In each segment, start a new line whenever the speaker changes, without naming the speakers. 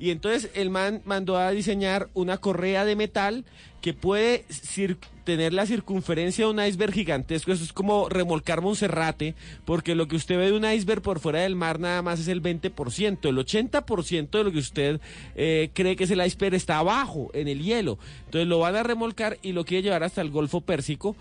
Y entonces el man mandó a diseñar una correa de metal que puede tener la circunferencia de un iceberg gigantesco. Eso es como remolcar Monserrate, porque lo que usted ve de un iceberg por fuera del mar nada más es el 20%. El 80% de lo que usted eh, cree que es el iceberg está abajo, en el hielo. Entonces lo van a remolcar y lo quiere llevar hasta el Golfo Pérsico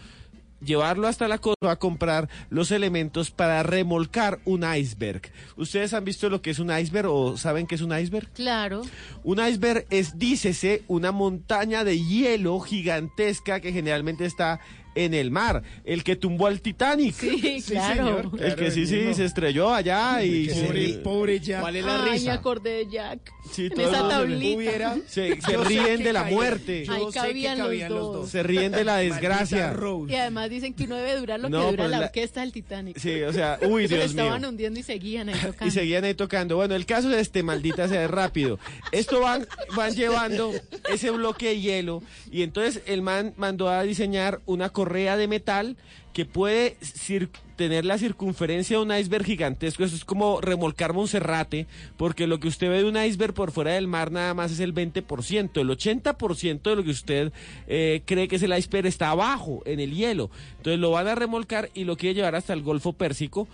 llevarlo hasta la costa a comprar los elementos para remolcar un iceberg. ¿Ustedes han visto lo que es un iceberg o saben qué es un iceberg?
Claro.
Un iceberg es, dícese, una montaña de hielo gigantesca que generalmente está en el mar. El que tumbó al Titanic.
Sí, claro.
El que sí, sí, se estrelló allá y se,
Pobre, pobre Jack.
¿Cuál es la
Ay, me
risa?
acordé de Jack.
sí,
en esa tablita.
Hubiera,
se, se ríen de la
caía.
muerte.
Ahí cabían los
cabían los
dos.
Se ríen de la desgracia.
Rose.
Y además dicen que uno debe durar lo que
No,
dura
pero
la
la-
orquesta del Titanic.
Sí, o sea, uy,
Se
Dios mío.
estaban hundiendo y seguían ahí tocando.
Y seguían ahí tocando. Bueno, el caso de este, maldita sea, es rápido. Esto van, van llevando ese bloque de hielo y entonces el man mandó a diseñar una correa de metal que puede tener la circunferencia de un iceberg gigantesco. Eso es como remolcar Monserrate, porque lo que usted ve de un iceberg por fuera del mar nada más es el 20%. El 80% de lo que usted eh, cree que es el iceberg está abajo, en el hielo. Entonces lo van a remolcar y lo quiere llevar hasta el Golfo Pérsico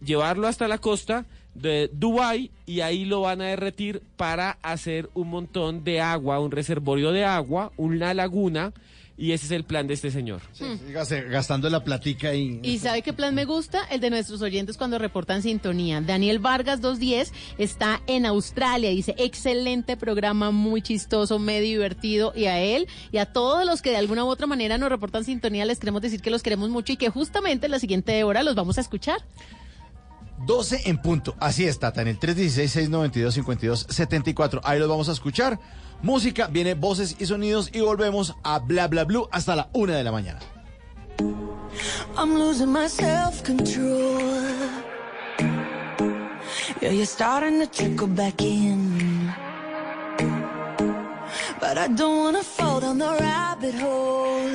llevarlo hasta la costa de Dubai y ahí lo van a derretir para hacer un montón de agua, un reservorio de agua, una laguna y ese es el plan de este señor.
Sígase gastando la platica y...
¿Y sabe qué plan me gusta? El de nuestros oyentes cuando reportan sintonía. Daniel Vargas 210 está en Australia. Dice, excelente programa, muy chistoso, medio divertido. Y a él y a todos los que de alguna u otra manera nos reportan sintonía, les queremos decir que los queremos mucho y que justamente en la siguiente hora los vamos a escuchar.
12 en punto. Así está, en el 316-692-5274. Ahí los vamos a escuchar. Música, viene voces y sonidos y volvemos a Bla Bla Blue hasta la una de la mañana.
I'm losing my self control. Yeah, you're starting to trickle back in. But I don't wanna fall down the rabbit hole.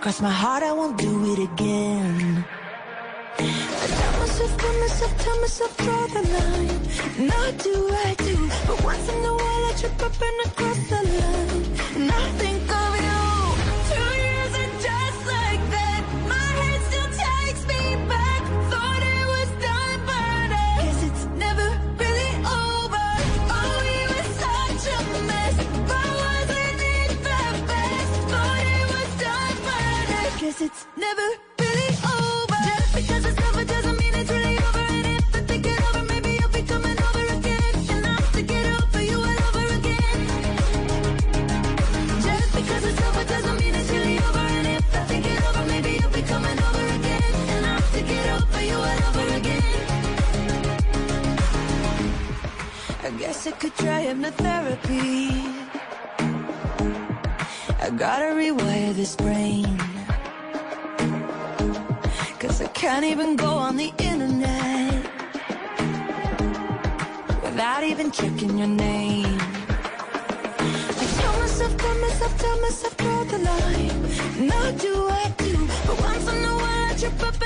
Cross my heart, I won't do it again. Tell myself, tell myself, draw the line. Not do I do, but once in a while I trip up and I cross the line. And I think of you. Two years and just like that, my head still takes me back. Thought it was done, but I guess it's never really over. Oh, we were such a mess, but wasn't it the best? Thought it was done, but I guess it's never I guess I could try hypnotherapy. I gotta rewire this brain. Cause I can't even go on the internet without even checking your name. I tell myself, tell myself, tell myself, draw the line. Now do I do, but once in a while I trip up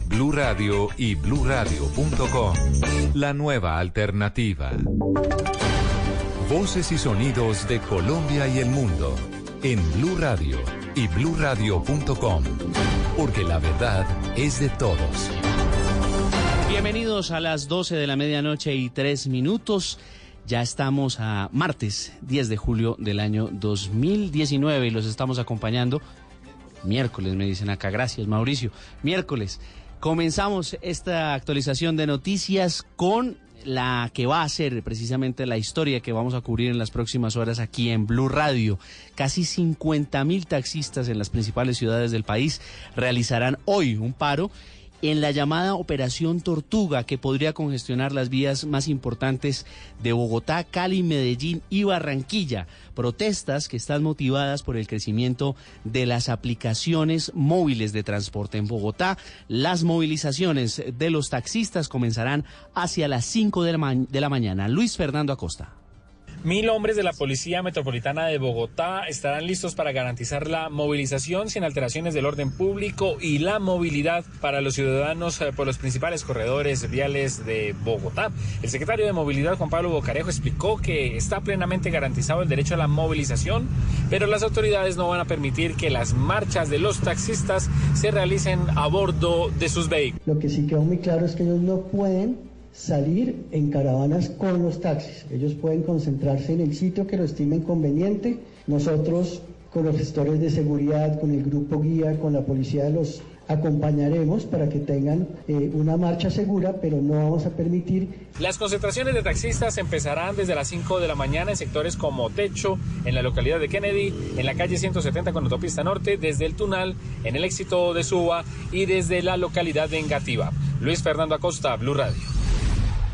Blue Radio y bluradio.com. La nueva alternativa. Voces y sonidos de Colombia y el mundo en Blue Radio y bluradio.com, porque la verdad es de todos.
Bienvenidos a las 12 de la medianoche y 3 minutos. Ya estamos a martes 10 de julio del año 2019 y los estamos acompañando miércoles, me dicen acá. Gracias, Mauricio. Miércoles. Comenzamos esta actualización de noticias con la que va a ser precisamente la historia que vamos a cubrir en las próximas horas aquí en Blue Radio. Casi 50 mil taxistas en las principales ciudades del país realizarán hoy un paro en la llamada Operación Tortuga, que podría congestionar las vías más importantes de Bogotá, Cali, Medellín y Barranquilla. Protestas que están motivadas por el crecimiento de las aplicaciones móviles de transporte en Bogotá. Las movilizaciones de los taxistas comenzarán hacia las 5 de la, de la mañana. Luis Fernando Acosta.
Mil hombres de la Policía Metropolitana de Bogotá estarán listos para garantizar la movilización sin alteraciones del orden público y la movilidad para los ciudadanos eh, por los principales corredores viales de Bogotá. El secretario de Movilidad, Juan Pablo Bocarejo, explicó que está plenamente garantizado el derecho a la movilización, pero las autoridades no van a permitir que las marchas de los taxistas se realicen a bordo de sus vehículos.
Lo que sí quedó muy claro es que ellos no pueden salir en caravanas con los taxis. Ellos pueden concentrarse en el sitio que lo estimen conveniente. Nosotros, con los gestores de seguridad, con el grupo guía, con la policía, los acompañaremos para que tengan eh, una marcha segura, pero no vamos a permitir
Las concentraciones de taxistas empezarán desde las 5 de la mañana en sectores como Techo, en la localidad de Kennedy, en la calle 170 con autopista norte, desde el Tunal, en el éxito de Suba y desde la localidad de Engativá. Luis Fernando Acosta, Blue Radio.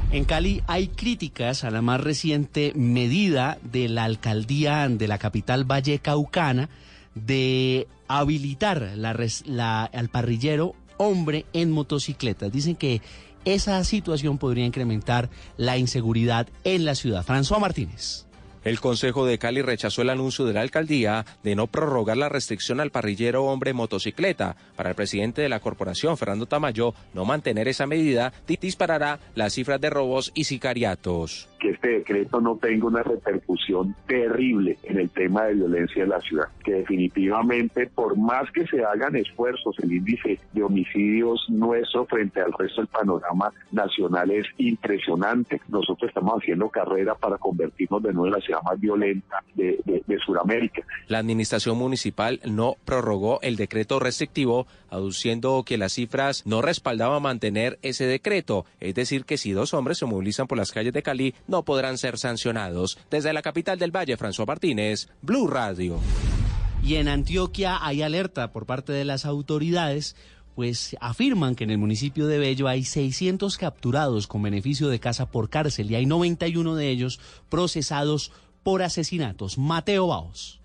En Cali hay críticas a la más reciente medida de la alcaldía de la capital Vallecaucana de habilitar al parrillero hombre en motocicletas. Dicen que esa situación podría incrementar la inseguridad en la ciudad. François Martínez.
El Consejo de Cali rechazó el anuncio de la alcaldía de no prorrogar la restricción al parrillero hombre motocicleta. Para el presidente de la corporación, Fernando Tamayo, no mantener esa medida di- disparará las cifras de robos y sicariatos.
Que este decreto no tenga una repercusión terrible en el tema de violencia en la ciudad. Que definitivamente, por más que se hagan esfuerzos, el índice de homicidios nuestro frente al resto del panorama nacional es impresionante. Nosotros estamos haciendo carrera para convertirnos de nuevo en la ciudad más violenta de, de, de Sudamérica.
La administración municipal no prorrogó el decreto restrictivo, aduciendo que las cifras no respaldaban mantener ese decreto. Es decir, que si dos hombres se movilizan por las calles de Cali, no podrán ser sancionados. Desde la capital del Valle, François Martínez, Blue Radio.
Y en Antioquia hay alerta por parte de las autoridades, pues afirman que en el municipio de Bello hay 600 capturados con beneficio de casa por cárcel y hay 91 de ellos procesados por asesinatos. Mateo Baos.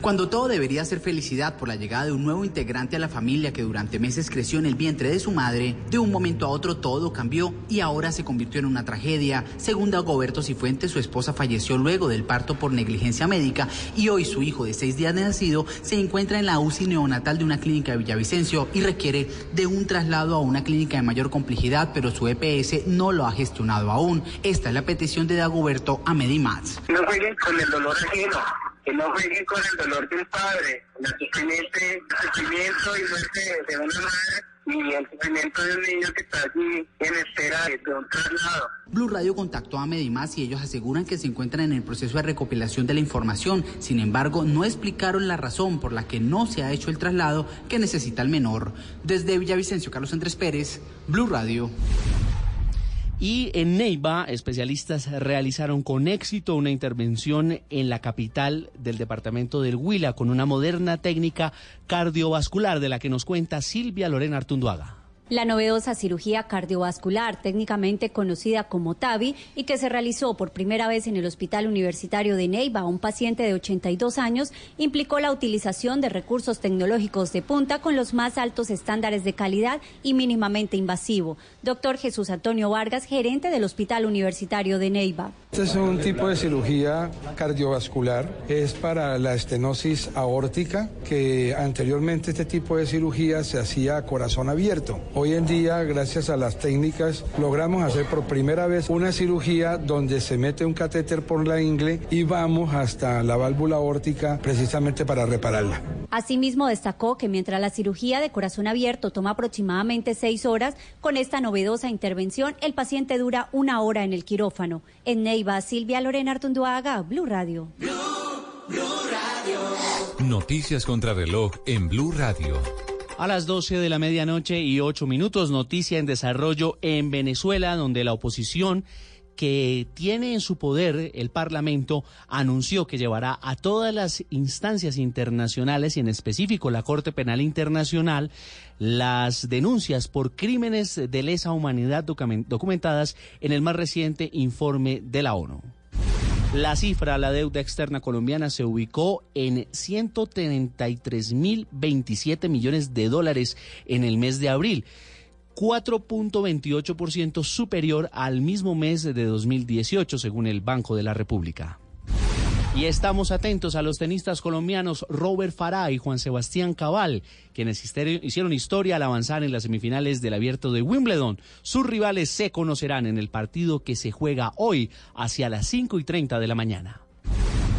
Cuando todo debería ser felicidad por la llegada de un nuevo integrante a la familia que durante meses creció en el vientre de su madre, de un momento a otro todo cambió y ahora se convirtió en una tragedia. Según Dagoberto Cifuentes, su esposa falleció luego del parto por negligencia médica y hoy su hijo de seis días de nacido se encuentra en la UCI neonatal de una clínica de Villavicencio y requiere de un traslado a una clínica de mayor complejidad, pero su EPS no lo ha gestionado aún. Esta es la petición de Dagoberto a Medimats.
No con el dolor ajeno, que no jueguen con el dolor de un padre, el sufrimiento, el sufrimiento y muerte de- una madre y el sufrimiento de un niño que está allí en espera de un traslado.
Blue Radio contactó a Medimás y ellos aseguran que se encuentran en el proceso de recopilación de la información. Sin embargo, no explicaron la razón por la que no se ha hecho el traslado que necesita el menor. Desde Villavicencio, Carlos Andrés Pérez, Blue Radio.
Y en Neiva, especialistas realizaron con éxito una intervención en la capital del departamento del Huila con una moderna técnica cardiovascular de la que nos cuenta Silvia Lorena Artunduaga.
La novedosa cirugía cardiovascular, técnicamente conocida como TAVI, y que se realizó por primera vez en el Hospital Universitario de Neiva a un paciente de 82 años, implicó la utilización de recursos tecnológicos de punta con los más altos estándares de calidad y mínimamente invasivo. Doctor Jesús Antonio Vargas, gerente del Hospital Universitario de Neiva.
Este es un tipo de cirugía cardiovascular, es para la estenosis aórtica, que anteriormente este tipo de cirugía se hacía a corazón abierto Hoy en día, gracias a las técnicas, logramos hacer por primera vez una cirugía donde se mete un catéter por la ingle y vamos hasta la válvula órtica precisamente para repararla.
Asimismo, destacó que mientras la cirugía de corazón abierto toma aproximadamente seis horas, con esta novedosa intervención el paciente dura una hora en el quirófano. En Neiva, Silvia Lorena Artunduaga, Blue Radio.
Noticias contra reloj en Blue Radio.
A las 12 de la medianoche y 8 minutos, noticia en desarrollo en Venezuela, donde la oposición que tiene en su poder el Parlamento anunció que llevará a todas las instancias internacionales y en específico la Corte Penal Internacional las denuncias por crímenes de lesa humanidad documen- documentadas en el más reciente informe de la ONU. La cifra, la deuda externa colombiana se ubicó en 133.027 millones de dólares en el mes de abril. 4.28% superior al mismo mes de 2018, según el Banco de la República. Y estamos atentos a los tenistas colombianos Robert Farah y Juan Sebastián Cabal, quienes hicieron historia al avanzar en las semifinales del abierto de Wimbledon. Sus rivales se conocerán en el partido que se juega hoy hacia las 5 y 30 de la mañana.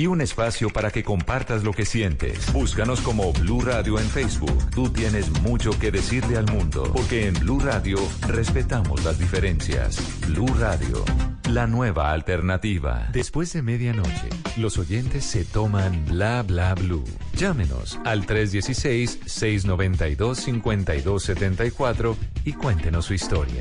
y un espacio para que compartas lo que sientes. Búscanos como Blue Radio en Facebook. Tú tienes mucho que decirle al mundo, porque en Blue Radio respetamos las diferencias. Blue Radio, la nueva alternativa. Después de medianoche, los oyentes se toman Bla Bla Blue. Llámenos al 316-692-5274 y cuéntenos su historia.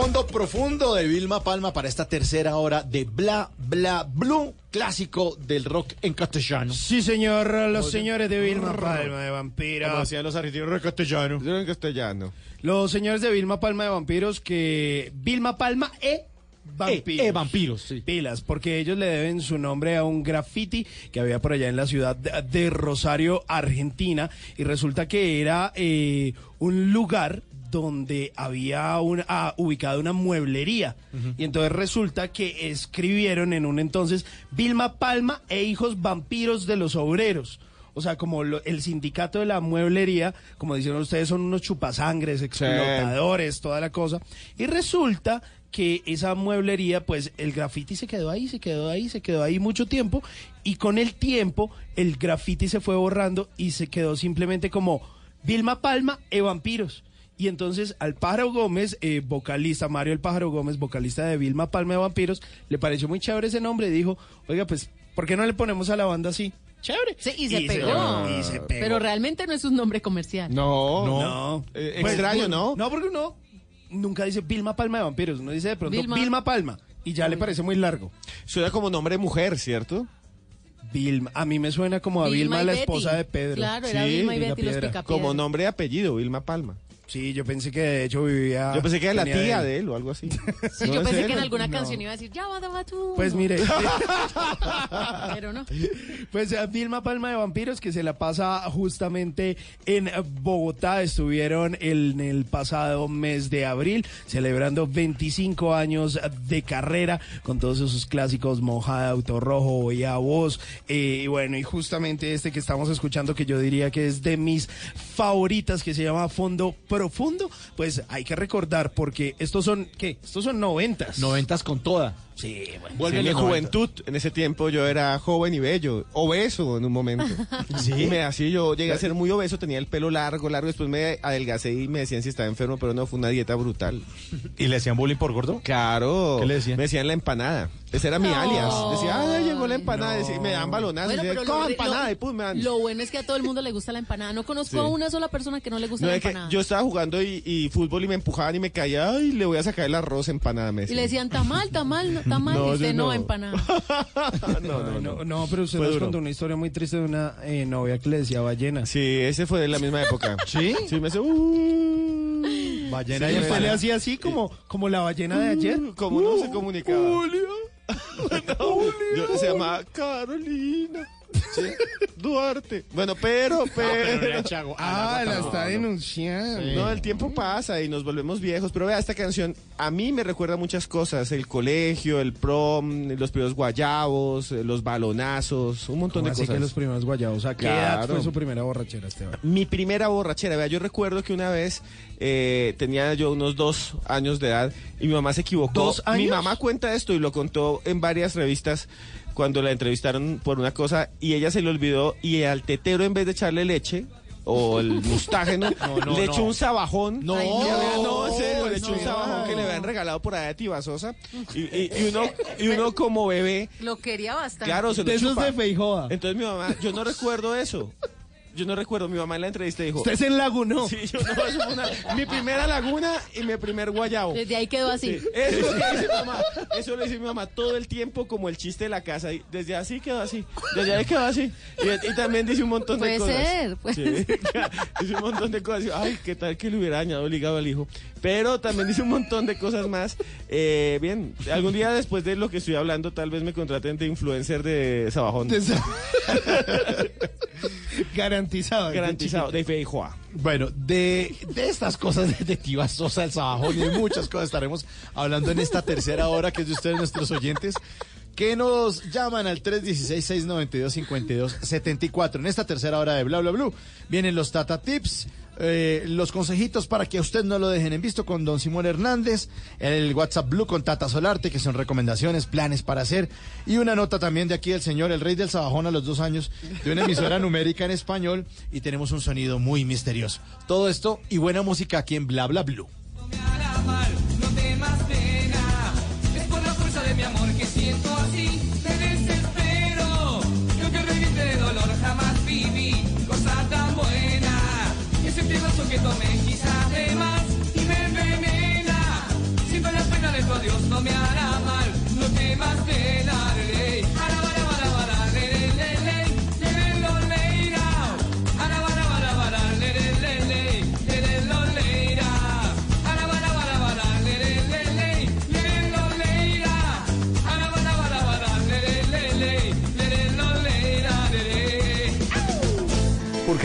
Fondo profundo de
Vilma Palma para esta tercera hora de Bla Bla Blue, clásico del rock en castellano.
Sí, señor, los
Oye.
señores de Vilma Palma de Vampiros.
Como hacían los argentinos en castellano.
en castellano.
Los señores de Vilma Palma de Vampiros que... Vilma Palma e Vampiros.
E, e vampiros, sí.
Pilas, porque ellos le deben su nombre a un graffiti que había por allá en la ciudad de, de Rosario, Argentina, y resulta que era eh, un lugar donde había una, ah, ubicada una mueblería. Y entonces resulta que escribieron en un entonces Vilma Palma e hijos vampiros de los obreros. O sea, como lo- el sindicato de la mueblería, como dicen ustedes, son unos chupasangres, explotadores, toda la cosa. Y resulta que esa mueblería, pues el graffiti se quedó ahí, se quedó ahí, se quedó ahí mucho tiempo. Y con el tiempo, el graffiti se fue borrando y se quedó simplemente como Vilma Palma e vampiros. Y entonces al Pájaro Gómez, eh, vocalista, Mario el Pájaro Gómez, vocalista de Vilma Palma de Vampiros, le pareció muy chévere ese nombre y dijo, oiga, pues, ¿por qué no le ponemos a la banda así? Chévere.
Sí, y se pegó.
y se pegó.
Pero realmente no es un nombre comercial.
No,
No.
Eh,
Pues,
extraño,
pues,
¿no?
No, porque uno nunca dice Vilma Palma de Vampiros, uno dice de pronto
Vilma.
Vilma, Palma y ya le parece muy largo.
Suena como nombre de mujer, ¿cierto?
Vilma, a mí me suena como a Vilma, la
Betty.
esposa de Pedro.
Claro, era Vilma y Betty los.
Como nombre y apellido, Vilma Palma.
Sí, yo pensé que de hecho vivía.
Yo pensé que era la tía
él.
de él o algo así.
Sí,
No,
yo pensé que en alguna
No.
canción iba a decir, ya va, va tú.
Pues mire,
Pero no.
pues eh, Vilma Palma de Vampiros que se la pasa justamente en Bogotá. Estuvieron en el pasado mes de abril celebrando 25 años de carrera con todos esos clásicos Mojada, Auto Rojo, Voy a Voz. eh, y bueno, y justamente este que estamos escuchando que yo diría que es de mis favoritas que se llama Fondo Profundo. Pues hay que recordar porque estos son, ¿qué? Estos son noventas.
Noventas con toda.
Sí, bueno.
Vuelve mi juventud. En ese tiempo yo era joven y bello, obeso en un momento.
Sí.
Y me así yo llegué a ser muy obeso, tenía el pelo largo, largo, después me adelgacé y me decían si estaba enfermo, pero no, fue una dieta brutal.
¿Y le hacían bullying por gordo?
Claro.
¿Qué le decían?
Me decían la empanada. Ese era mi
No.
alias. Decía, ah, llegó la empanada.
No.
Decía, me dan balonazos.
Bueno,
Decía,
pero
"Coja
lo,
empanada
lo-
y pum, me dan.
lo bueno es que a todo el mundo le gusta la empanada. No conozco
Sí.
a una sola persona que no le gusta
No,
la
es que
empanada.
yo estaba jugando y, y fútbol y me empujaban y me caía, ay, le voy a sacar el arroz empanada. Me
Y le decían, tamal, tamal, no, tamal.
No,
y usted no,
no.
empanada.
no, no, no.
No, no, pero usted nos
duro.
contó una historia muy triste de una eh, novia que le decía ballena.
Sí, ese fue de la misma época.
¿Sí?
Sí, me decía, "Uh".
Ballena
¿Y
y
usted le hacía así como, como la ballena de ayer?
¿Cómo no se comunicaba? No, yo- se llamaba Carolina. Duarte. Bueno, pero, pero.
Ah, la está denunciando.
No, el tiempo pasa y nos volvemos viejos. Pero vea, esta canción a mí me recuerda muchas cosas. El colegio, el prom, los primeros guayabos, eh, los balonazos, un montón
¿Cómo
de
así
cosas.
que los primeros guayabos? ¿A qué edad fue su primera borrachera, Esteban?
Mi primera borrachera, vea, yo recuerdo que una vez eh, tenía yo unos dos años de edad y mi mamá se equivocó.
¿Dos
Mi mamá cuenta esto y lo contó en varias revistas cuando la entrevistaron por una cosa y ella se le olvidó y al tetero en vez de echarle leche o el mustágeno
no,
le
no.
echó un sabajón.
No.
Ay, no, en serio, le echó un
no.
sabajón que le habían regalado por allá de Tibasosa y, y- y uno, y uno como bebé,
Lo quería bastante.
claro, se lo
De esos
chupa.
de Feijoa.
Entonces mi mamá, yo no recuerdo eso. Yo no recuerdo, mi mamá en la entrevista dijo...
Usted se enlagunó.
Sí, yo no, eso fue una- mi primera laguna y mi primer guayabo.
Desde ahí quedó así.
Sí, eso es lo dice mi mamá. Eso lo dice mi mamá todo el tiempo como el chiste de la casa. Y desde así quedó así. Desde ahí quedó así. Y, y también dice un montón de cosas.
ser, puede
Sí, dice un montón de cosas. Ay, qué tal que le hubiera dañado el hígado al hijo. Pero también dice un montón de cosas más. Eh, bien, algún día después de lo que estoy hablando, tal vez me contraten de influencer de Sabajón.
Garantizado.
Garantizado, de Feijoa.
Bueno, de, de estas cosas de, de Tiva Sosa, el Sabajón y de muchas cosas estaremos hablando en esta tercera hora que es de ustedes, nuestros oyentes, que nos llaman al 316-692-5274. En esta tercera hora de Bla Bla Blue vienen los Tata Tips, eh, los consejitos para que a usted no lo dejen en visto con Don Simón Hernández, el WhatsApp Blue con Tata Solarte, que son recomendaciones, planes para hacer, y una nota también de aquí del señor, el rey del Sabajón a los dos años, de una emisora numérica en español, y tenemos un sonido muy misterioso. Todo esto y buena música aquí en Bla Bla Blue.
hará mal, no temas pena. Es por la fuerza de mi amor que siento que tomé quizás de más y me envenena. Siento la pena de tu adiós, no me hará mal, no temas pena.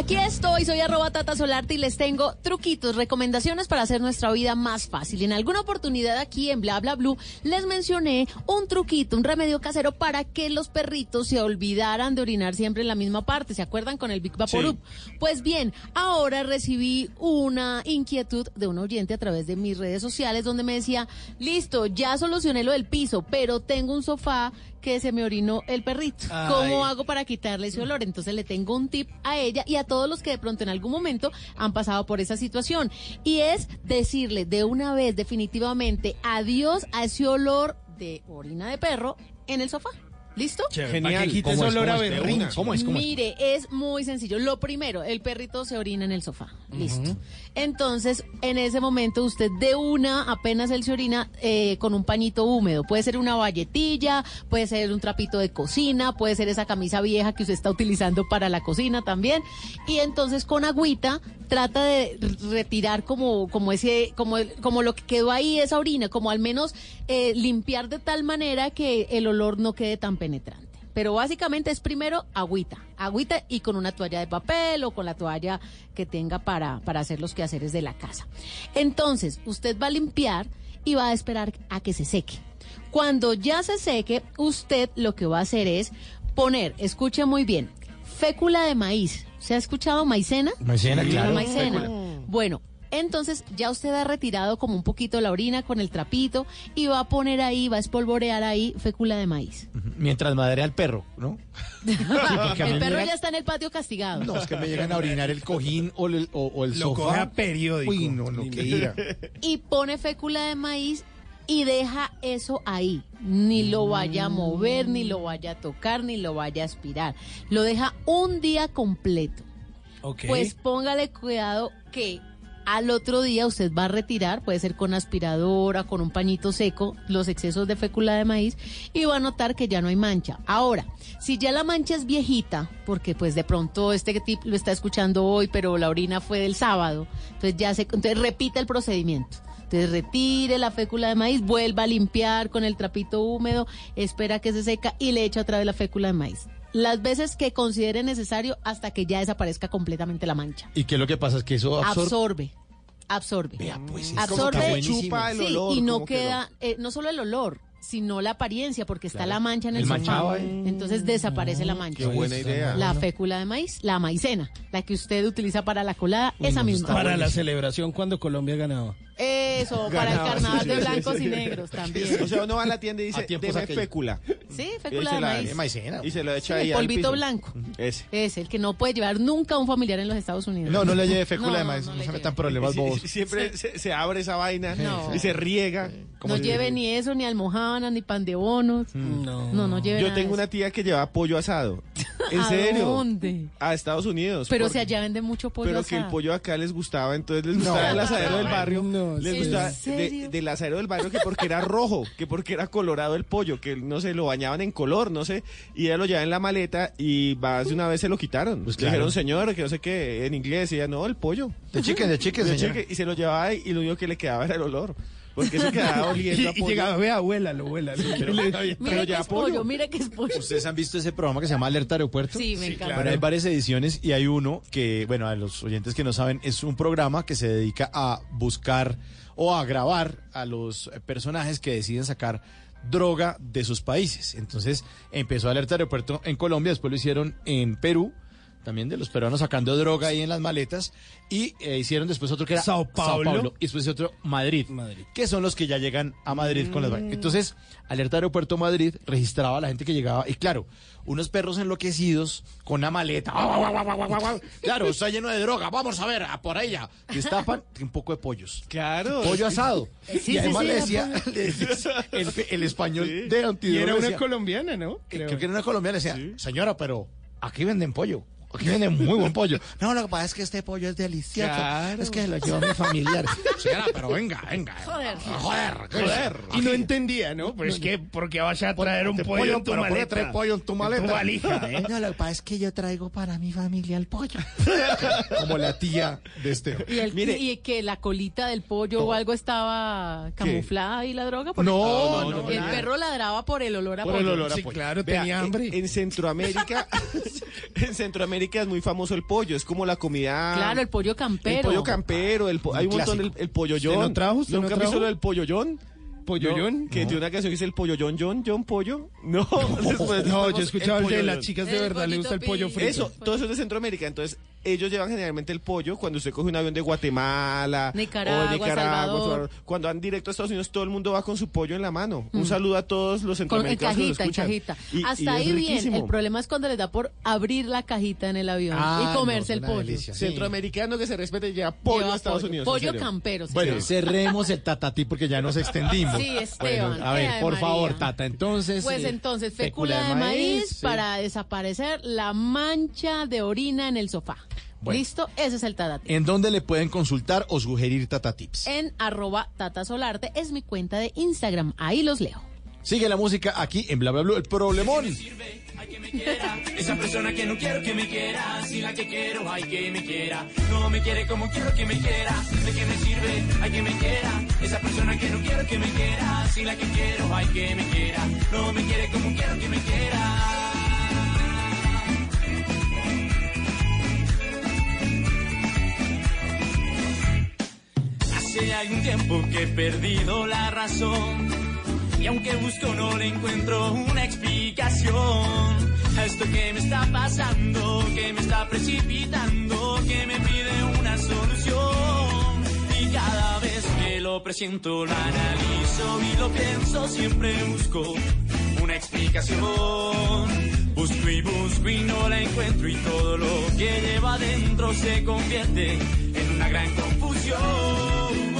Aquí estoy, soy arroba Tata Solarte y les tengo truquitos, recomendaciones para hacer nuestra vida más fácil. En alguna oportunidad aquí en Bla Bla Blue les mencioné un truquito, un remedio casero para que los perritos se olvidaran de orinar siempre en la misma parte. ¿Se acuerdan con el Big Vaporub? Pues bien, ahora recibí una inquietud de un oyente a través de mis redes sociales donde me decía, listo, ya solucioné lo del piso, pero tengo un sofá que se me orinó el perrito. ¿Cómo hago para quitarle ese olor? Entonces le tengo un tip a ella y a todos los que de pronto en algún momento han pasado por esa situación. Y es decirle de una vez definitivamente adiós a ese olor de orina de perro en el sofá. ¿Listo?
Chévere, para que quite ese olor.
¿Cómo es? ¿Cómo es?
Mire, es muy sencillo. Lo primero, el perrito se orina en el sofá. Listo. Entonces, en ese momento, usted de una, apenas él se orina, eh, con un pañito húmedo. Puede ser una valletilla, puede ser un trapito de cocina, puede ser esa camisa vieja que usted está utilizando para la cocina también. Y entonces, con agüita, trata de retirar como, como ese, como, como lo que quedó ahí, esa orina, como al menos eh, limpiar de tal manera que el olor no quede tan penetrante. Pero básicamente es primero agüita, agüita y con una toalla de papel o con la toalla que tenga para, para hacer los quehaceres de la casa. Entonces, usted va a limpiar y va a esperar a que se seque. Cuando ya se seque, usted lo que va a hacer es poner, escuche muy bien, fécula de maíz. ¿Se ha escuchado maicena?
Maicena,
Sí,
claro.
la maicena.
Fécula.
Bueno, entonces ya usted ha retirado como un poquito la orina con el trapito y va a poner ahí, va a espolvorear ahí fécula de maíz.
Mientras madre al perro, ¿no?
el perro
llega-
ya está en el patio castigado.
No, es que me llegan a orinar el cojín o el, o, o el
Lo
sofá.
coge a periódico.
Uy, no, no, qué ira.
y pone fécula de maíz y deja eso ahí. Ni lo vaya a mover, ni lo vaya a tocar, ni lo vaya a aspirar. Lo deja un día completo.
Ok.
Pues póngale cuidado que al otro día usted va a retirar, puede ser con aspiradora, con un pañito seco, los excesos de fécula de maíz y va a notar que ya no hay mancha. Ahora, si ya la mancha es viejita, porque pues de pronto este tip lo está escuchando hoy, pero la orina fue del sábado, entonces ya se, entonces repita el procedimiento. Entonces retire la fécula de maíz, vuelva a limpiar con el trapito húmedo, espera que se seca y le echa otra vez la fécula de maíz. Las veces que considere necesario hasta que ya desaparezca completamente la mancha.
¿Y qué es lo que pasa? Es que eso absorbe.
Absorbe. Absorbe.
pues,
absorbe
chupa el
sí,
olor,
y no queda, eh, no solo el olor, sino la apariencia, porque está la mancha en el,
El manchado.
Entonces desaparece la mancha.
Qué buena idea.
La fécula de maíz, la maicena, la que usted utiliza para la colada, esa misma.
Para la celebración cuando Colombia ganaba.
Eso, para el
Ganaba,
carnaval
sí,
de
sí,
blancos
sí.
y negros también.
O sea, uno va a la tienda y dice, deme fécula.
Sí,
Y
fécula
se
de
la-
maíz.
Es maicena.
Y se lo echa
Sí,
ahí
el
al
polvito
piso.
blanco.
Ese.
Es el que no puede llevar nunca un familiar en los Estados Unidos.
No, no le lleve fécula
No,
de maíz.
no
No, se metan problemas bobos.
siempre se, se abre esa vaina
No.
y se riega.
No lleve ni eso, ni almojábanas, ni pan de bonos.
No.
No, no lleve
Yo
nada
tengo una tía que lleva pollo asado. ¿En
¿A
serio?
dónde?
A Estados Unidos.
Pero
Porque-
si allá venden mucho pollo
Pero que el pollo acá les gustaba, entonces les gustaba el asadero del barrio.
No,
les
¿en
gustaba de- del asadero del barrio que porque era rojo, que porque era colorado el pollo, que no sé, lo bañaban en color, no sé. Y ella lo llevaba en la maleta y más de una vez se lo quitaron.
Pues
Le dijeron, señor, que no sé qué, en inglés. Y ella, no, el pollo.
De chicken, de chicken,
De chicken. Y se lo llevaba y lo único que le quedaba era el olor. Porque eso quedaba oliendo a
Y, llegaba, vea, abuela, lo abuela.
pero- pero ya
es pollo,
pollo.
mire que es pollo.
¿Ustedes han visto ese programa que se llama Alerta Aeropuerto?
Sí, me encanta.
Bueno, hay varias ediciones y hay uno que, bueno, a los oyentes que no saben, es un programa que se dedica a buscar o a grabar a los personajes que deciden sacar droga de sus países. Entonces empezó Alerta Aeropuerto en Colombia, después lo hicieron en Perú, también de los peruanos sacando droga ahí en las maletas, y eh, hicieron después otro que era
Sao Paulo.
y después otro Madrid,
Madrid.
que son los que ya llegan a Madrid con las vainas. Entonces, Alerta Aeropuerto Madrid registraba a la gente que llegaba, y claro, unos perros enloquecidos con una maleta. ¡Guau, guau, guau, guau, guau, guau! Claro, está lleno de droga, vamos a ver, a por ella. Destapan un poco de pollos.
Claro.
Pollo asado.
Sí,
y además
sí,
le
sí,
decía, le decía el, el español
Sí.
de
Y
antidroga.
era una
decía-
colombiana, ¿no?
creo que era una colombiana, le decía, señora, pero aquí venden pollo. Aquí viene muy buen pollo. No, lo que pasa es que este pollo es delicioso.
Claro.
Es que lo llevó mi familiar. Señora, pero venga, venga.
Joder.
Joder, joder.
Y no entendía, ¿no? Pero es que, ¿por qué vas a traer un
Te
pollo, en tu
¿por
maleta?
trae pollo en tu maleta?
valija, ¿eh?
No, lo que pasa es que yo traigo para mi familia el pollo. Como la tía de este.
Y, el-
Mire.
y que la colita del pollo o algo estaba camuflada y la droga. porque-
No, no, no,
El
nada.
perro ladraba por el olor a
Por
pollo.
el olor a
Sí,
pollo.
claro,
Vea,
tenía
en-
hambre.
En, Centroamérica, en Centroamérica es muy famoso el pollo, es como la comida.
Claro, el pollo campero.
El pollo campero, el po- hay un montón del el polloyón.
¿Usted no trajo? ¿Usted no
¿Nunca
trajo?
visto lo del? ¿Polloyón? No, que tiene una canción que dice el polloyón, John, John, pollo. No, después
No,
tenemos
yo escuchaba el de las chicas de verdad, le gusta el pollo frito.
Eso, todo eso es de Centroamérica. Entonces, ellos llevan generalmente el pollo cuando usted coge un avión de Guatemala
Nicaragua,
o de Nicaragua.
Salvador.
Cuando van directo a Estados Unidos, todo el mundo va con su pollo en la mano. Un saludo a todos los
Con, en
centroamericanos que nos
cajita, en
escuchan.
cajita.
Y-
Hasta ahí bien. El problema es cuando les da por abrir la cajita en el avión
Ah,
y comerse
no,
el pollo.
delicia. Sí.
Centroamericano que se respete ya pollo
Lleva
a Estados
pollo.
Unidos.
Pollo campero. sí.
Bueno, cerremos el tatatí porque ya nos extendimos.
Sí, Esteban.
Bueno, a ver, por
María.
favor, Tata, entonces.
Pues
eh,
entonces, fécula de maíz,
sí.
para desaparecer la mancha de orina en el sofá.
Bueno.
¿Listo? Ese es el Tatatip.
¿En dónde le pueden consultar o sugerir Tata Tips?
En arroba tatasolarte es mi cuenta de Instagram. Ahí los leo.
Sigue la música aquí en Bla Bla Bla, el problemón.
Esa persona que no quiero que me quiera, si la que quiero, hay que me quiera. No me quiere como quiero que me quiera, de qué me sirve, hay que me quiera. Esa persona que no quiero que me quiera, si la que quiero, hay que me quiera. No me quiere como quiero que me quiera. Hace algún tiempo que he perdido la razón. Y aunque busco no le encuentro una explicación a esto que me está pasando, que me está precipitando, que me pide una solución. Y cada vez que lo presiento, lo analizo y lo pienso, siempre busco una explicación. Busco y busco y no la encuentro y todo lo que lleva adentro se convierte en una gran confusión.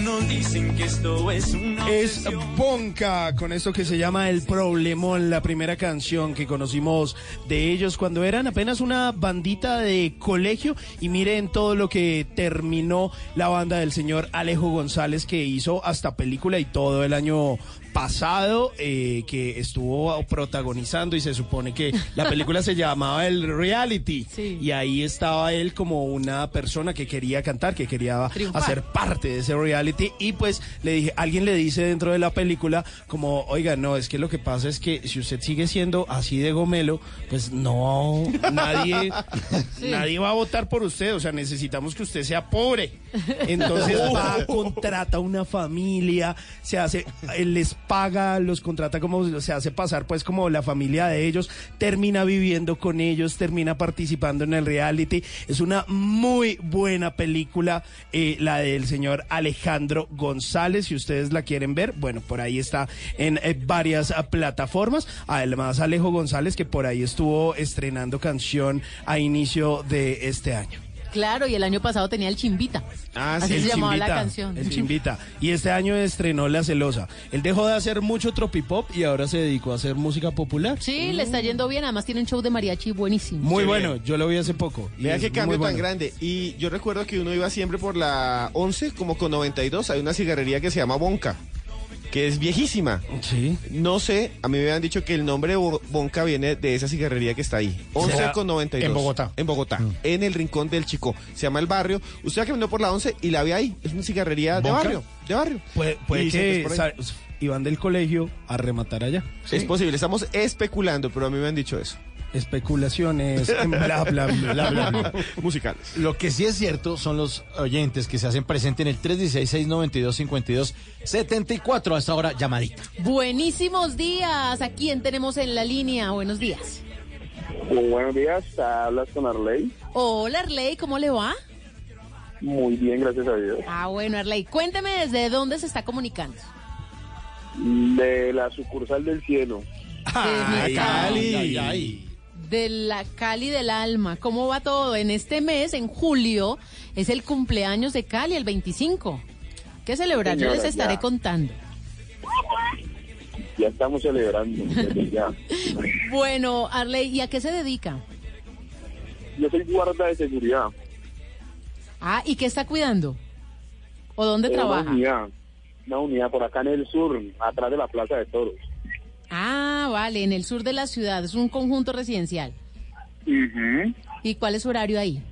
Algunos dicen que esto es una
Es. Bonca con esto que se llama El Problemón, la primera canción que conocimos de ellos cuando eran apenas una bandita de colegio y miren todo lo que terminó la banda del señor Alejo González que hizo hasta película y todo el año pasado eh, que estuvo protagonizando y se supone que la película se llamaba El Reality. Y ahí estaba él como una persona que quería cantar, que quería
Triunfar.
hacer parte de ese reality. Y pues le dije, alguien le dice dentro de la película como, oiga, no, es que lo que pasa es que si usted sigue siendo así de gomelo, pues no, nadie, nadie va a votar por usted, o sea, necesitamos que usted sea pobre. Entonces va, contrata una familia, se hace, él les paga, los contrata como, se hace pasar pues como la familia de ellos, termina viviendo con ellos, termina participando en el reality. Es una muy buena película, eh, la del señor Alejandro González, si ustedes la quieren ver, bueno, por ahí está en eh, varias ah, plataformas. Además, Alejo González que por ahí estuvo estrenando canción a inicio de este año.
Claro, y el año pasado tenía el Chimbita. Así
el
se llamaba la
Chimbita,
canción.
El Chimbita. Y este año estrenó La Celosa. Él dejó de hacer mucho tropipop y ahora se dedicó a hacer música popular.
Sí, le está yendo bien. Además tiene un show de mariachi buenísimo.
Muy bueno,
bien.
yo lo vi hace poco.
Vea qué
muy
cambio tan grande. Y yo recuerdo que uno iba siempre por la 11, como con 92. Hay una cigarrería que se llama Bonca, que es viejísima.
Sí.
No sé, a mí me habían dicho que el nombre Bonca viene de esa cigarrería que está ahí. 11
¿Será
con 92.
en Bogotá?
En Bogotá, en el rincón del Chico. Se llama El Barrio. Usted caminando por la 11 y la ve ahí. Es una cigarrería de barrio. De barrio.
Puede, puede
Y
que
es por ahí.
sa- iban del colegio a rematar allá.
Es posible, estamos especulando, pero a mí me han dicho eso.
Especulaciones, bla, bla, bla, bla, bla, bla.
Musicales.
Lo que sí es cierto son los oyentes que se hacen presente en el 316-692-5274. Hasta ahora, llamadita.
Buenísimos días. ¿A quién tenemos en la línea? Buenos días.
Buenos días, hablas con Arley.
Hola, Arley, ¿cómo le va?
Muy bien, gracias a Dios.
Ah, bueno, Arley, cuénteme desde dónde se está comunicando.
De la sucursal del cielo.
Ay,
Cali.
De la Cali del Alma. ¿Cómo va todo? En este mes, en julio, es el cumpleaños de Cali, el 25. ¿Qué celebrar? Yo les estaré
ya.
contando.
Ya estamos celebrando. ya.
Bueno, Arley, ¿y a qué se dedica?
Yo soy guarda de seguridad.
Ah, ¿y qué está cuidando? ¿O dónde trabaja?
Una unidad, una unidad por acá en el sur, atrás de la Plaza de Toros.
Ah, vale, en el sur de la ciudad. Es un conjunto residencial. ¿Y cuál es su horario ahí?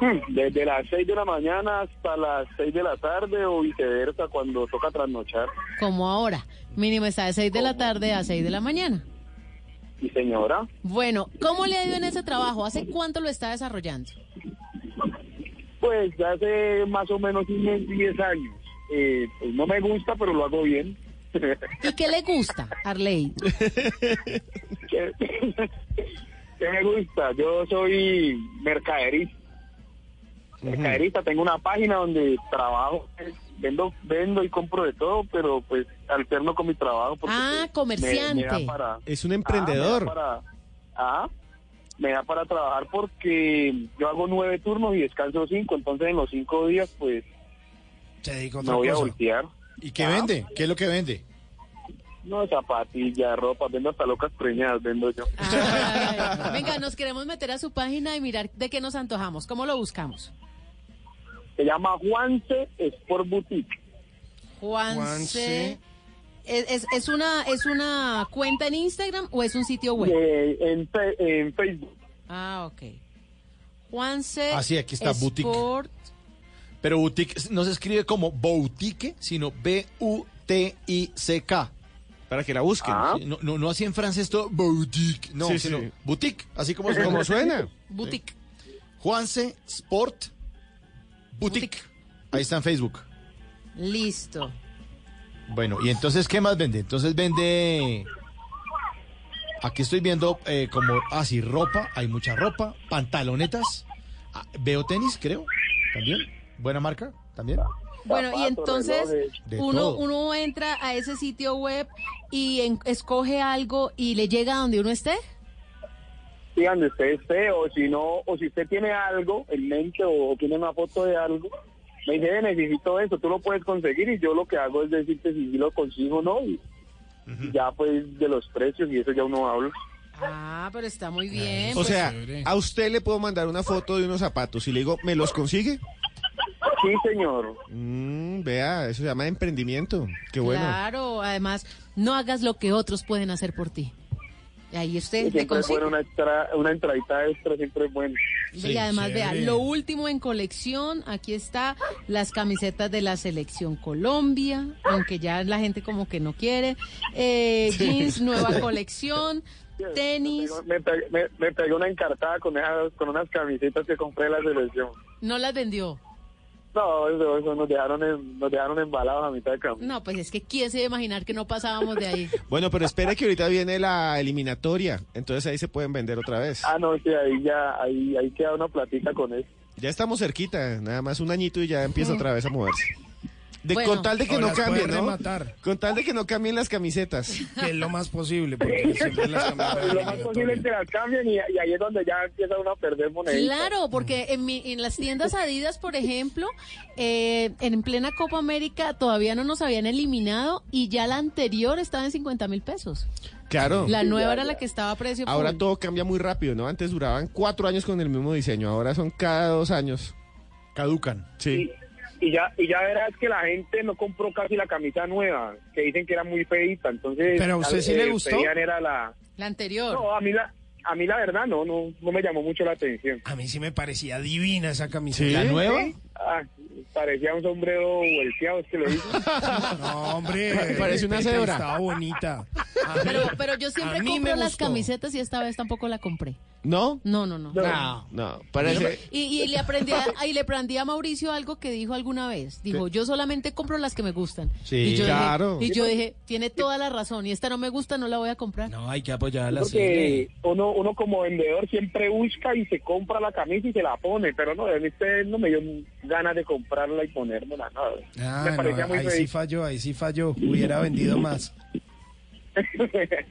Hmm, Desde las 6 de la mañana hasta las 6 de la tarde o viceversa cuando toca trasnochar.
Como ahora. Mínimo está de 6 de la tarde a 6 de la mañana.
Y señora,
Bueno, ¿cómo le ha ido en ese trabajo? ¿Hace cuánto lo está desarrollando?
pues hace más o menos unos 10 años. Eh, pues no me gusta, pero lo hago bien.
¿Y qué le gusta, Arley?
¿Qué, qué me gusta? Yo soy mercaderista. Mercaderista, tengo una página donde trabajo, eh, vendo, vendo y compro de todo, pero pues alterno con mi trabajo. Porque,
Ah,
pues,
comerciante.
me- me da para-
Es un
Ah,
emprendedor.
me da para, ah, me da para trabajar porque yo hago nueve turnos y descanso cinco, entonces en los cinco días pues
Se
me voy a voltear.
¿Y qué
Ah,
vende? ¿Qué es lo que vende?
No, zapatillas, ropa, vendo hasta locas preñadas, vendo yo.
Ay, venga, nos queremos meter a su página y mirar de qué nos antojamos. ¿Cómo lo buscamos?
Se llama Juanse Sport Boutique.
Juanse. ¿Es, es, es una, ¿Es una cuenta en Instagram o es un sitio web?
Eh, en, en Facebook.
Ah, ok. Juanse.
Ah, sí, aquí está, boutique. Pero boutique no se escribe como boutique, sino B-U-T-I-C-K.
Para que la busquen.
Sí, No, no, no así en francés todo boutique, no,
Sí,
sino
sí.
boutique, así como,
Como suena.
Boutique.
Juanse Sport boutique. Ahí está en Facebook.
Listo.
Bueno, y entonces, ¿qué más vende? Entonces vende... Aquí estoy viendo eh, como, así, ropa, hay mucha ropa, pantalonetas, ah, veo tenis, creo, también, buena marca, también.
Bueno, y entonces uno, uno entra a ese sitio web y en- escoge algo y le llega a donde uno esté.
Sí, donde usted esté, o si no, o si usted tiene algo en mente o tiene una foto de algo, me dice, "Eh, necesito eso, tú lo puedes conseguir y yo lo que hago es decirte si lo consigo o no y, y ya pues de los precios y eso ya uno habla.
Ah, pero está muy bien.
O
pues,
sea,
chévere.
a usted le puedo mandar una foto de unos zapatos y le digo, ¿me los consigue?
Sí, señor.
Mm, vea, eso se llama emprendimiento. Qué bueno.
Claro, además, no hagas lo que otros pueden hacer por ti. Y ahí usted le
Siempre bueno una, extra, una entradita extra, siempre es bueno.
y además, vea, lo último en colección, aquí está las camisetas de la selección Colombia, aunque ya la gente como que no quiere, eh, jeans, nueva colección, tenis,
Me, pe- me, me una encartada con, esas, con unas camisetas que compré en la selección.
no las vendió.
No, eso, eso nos dejaron en- nos dejaron embalados a mitad de campo.
No, pues es que quién se iba a imaginar que no pasábamos de ahí.
Bueno, pero espere que ahorita viene la eliminatoria. Entonces ahí se pueden vender otra vez.
Ah, no, sí, ahí ya, ahí, ahí queda una platita con eso.
Ya estamos cerquita, nada más un añito y ya empieza otra vez a moverse. De,
Bueno.
con tal de que no cambien, ¿no?
rematar.
Con tal de que no cambien las camisetas.
Que es lo más posible, porque siempre las cambiamos.
Lo más posible es que las cambien y, y ahí es donde ya empieza uno a perder moneditas.
Claro, porque en, mi, en las tiendas Adidas, por ejemplo, eh, en plena Copa América todavía no nos habían eliminado y ya la anterior estaba en 50 mil pesos.
Claro.
La nueva era la que estaba a precio.
Ahora todo cambia muy rápido, ¿no? Antes duraban cuatro años con el mismo diseño, ahora son cada dos años.
Caducan.
Sí.
Y ya, y ya verás que la gente no compró casi la camisa nueva, que dicen que era muy feita, entonces...
¿Pero a usted sí le
eh,
gustó?
era la...
La anterior.
No, a mí la, a mí la verdad no, no, no me llamó mucho la atención.
A mí sí me parecía divina esa camiseta.
¿La nueva?
Sí, Ah, parecía un sombrero volteado, es que lo hizo.
No, hombre.
Parece una cebra.
Estaba bonita.
Pero, pero yo siempre compro las camisetas y esta vez tampoco la compré.
¿No?
No, no, no.
No, no, parece...
Y, y le aprendí a, y le aprendí a Mauricio algo que dijo alguna vez. Dijo, yo solamente compro las que me gustan.
Sí,
y yo
claro.
Dije, y yo dije, tiene toda la razón. Y esta no me gusta, no la voy a comprar.
No, hay que apoyar a la
Porque uno, uno como vendedor siempre busca y se compra la camisa y se la pone, pero no, a mí usted no me dio ganas de comprarla y ponérmela, no.
Ah,
me parecía
no,
muy
ahí sí falló, ahí sí falló. Hubiera vendido más.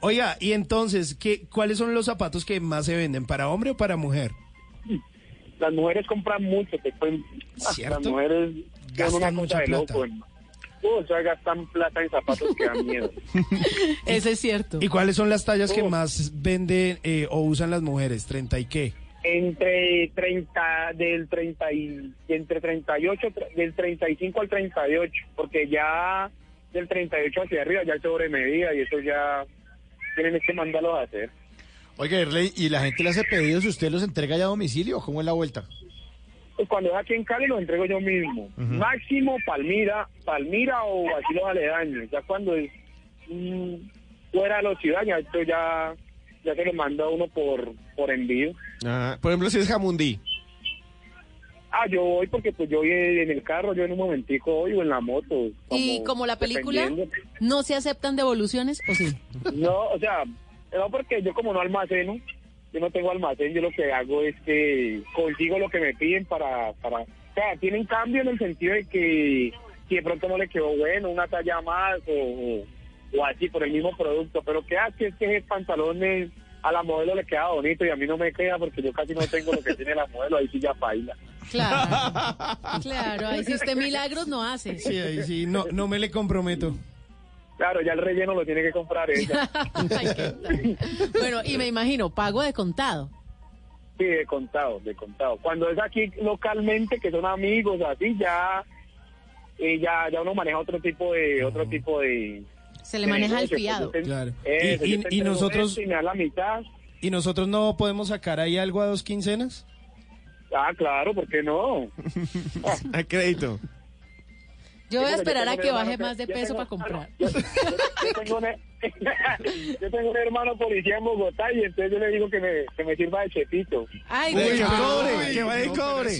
Oiga, y entonces, ¿qué, ¿cuáles son los zapatos que más se venden? ¿Para hombre o para mujer?
Las mujeres compran mucho, te cuento.
¿Cierto?
Las mujeres
Gastan mucha plata.
loco, o sea, gastan plata en zapatos que dan miedo.
Ese es cierto.
¿Y cuáles son las tallas que
Oh.
más venden eh, o usan las mujeres? ¿30 y qué?
Entre 30, del 30 y, entre 38, tre- del 35 al 38, porque ya del 38 hacia arriba ya es sobre medida y eso ya tienen que mandarlos a hacer.
Oiga, Erley, ¿y la gente le hace pedidos y usted los entrega ya a domicilio o cómo es la vuelta?
Pues cuando es aquí en Cali los entrego yo mismo. Máximo Palmira, Palmira o así los aledaños. Ya cuando es mm, fuera de la ciudad, ya esto ya, ya se lo manda a uno por, por envío.
Ah, por ejemplo, si es jamundí.
Ah, yo voy porque pues yo voy en el carro, yo en un momentico voy o en la moto.
y como la película. ¿no se aceptan devoluciones o sí?
No, o sea, no porque yo como no almaceno, yo no tengo almacén, yo lo que hago es que consigo lo que me piden para, para, o sea, tienen cambio en el sentido de que si de pronto no le quedó bueno, una talla más o, o, así por el mismo producto, pero que hace es que es- a la modelo le queda bonito y a mí no me queda porque yo casi no tengo lo que tiene la modelo, ahí sí ya baila.
Claro, claro, ahí si usted milagros no hace.
Sí, ahí sí, no, no me le comprometo.
Claro, ya el relleno lo tiene que comprar ella.
Ay, qué bueno, y me imagino, pago de contado.
Sí, de contado, de contado. Cuando es aquí localmente, que son amigos, así, ya, eh, ya, ya uno maneja otro tipo de, otro tipo de.
Se le maneja el fiado.
pues,
Claro.
Eso,
Y- nosotros-
esto y me da la mitad.
¿Y nosotros no podemos sacar ahí algo a dos quincenas?
Ah, claro, ¿por qué no?
A crédito.
Yo voy a esperar a que baje
hermano
más de peso
tengo-
para comprar.
Yo, yo- yo tengo una- yo tengo un hermano policía en Bogotá y entonces yo le digo que me, que me sirva de chepito.
Ay,
Uy, que cobre, que vaya y cobre.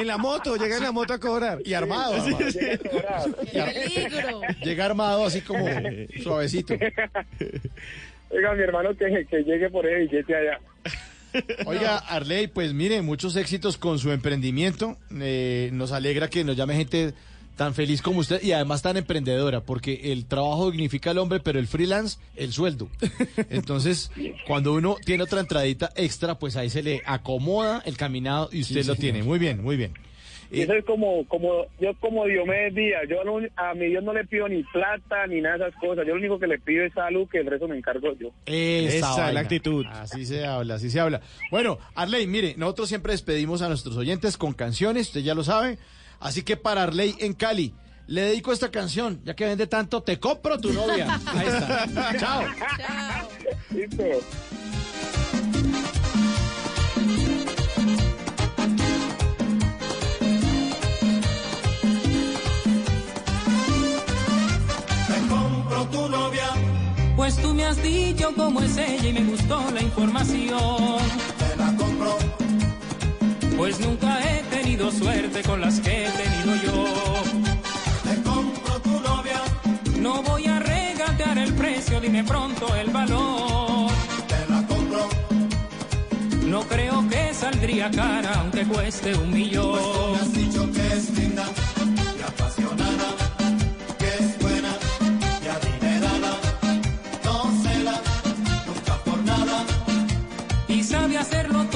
En la moto, llega en la moto a cobrar.
Y armado.
Llega a cobrar.
¡Qué peligro!
Llega armado así como suavecito.
Oiga, mi hermano que, que llegue por ese billete allá.
Oiga, Arley, pues mire, muchos éxitos con su emprendimiento. Eh, nos alegra que nos llame gente tan feliz como usted y además tan emprendedora, porque el trabajo dignifica al hombre, pero el freelance, el sueldo. Entonces, cuando uno tiene otra entradita extra, pues ahí se le acomoda el caminado y usted
Sí,
lo
señor.
tiene. Muy bien, muy bien.
Y eso es como, como, yo como Diomedes Díaz, yo no- a mi Dios no le pido ni plata ni nada de esas cosas, yo lo único que le pido es salud, que el resto me encargo yo.
Esa,
Esa es la actitud.
Así se habla, así se habla. Bueno, Arley, mire, nosotros siempre despedimos a nuestros oyentes con canciones, usted ya lo sabe. Así que para Arley en Cali, le dedico esta canción, ya que vende tanto, te compro tu novia. Ahí está. Chao.
Chao.
¿Listo?
Te compro tu novia. Pues tú me has dicho cómo es ella y me gustó la información. Te la compro. Pues nunca he tenido suerte con las que he tenido yo. Te compro tu novia. No voy a regatear el precio, dime pronto el valor. Te la compro. No creo que saldría cara aunque cueste un millón. Pues tú me has dicho que es linda y apasionada que es buena y adinerada, no cela, nunca por nada, y sabe hacerlo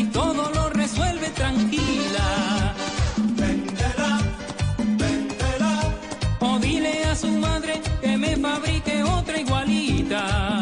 y todo lo resuelve tranquila. Véndela, véndela, o dile a su madre que me fabrique otra igualita.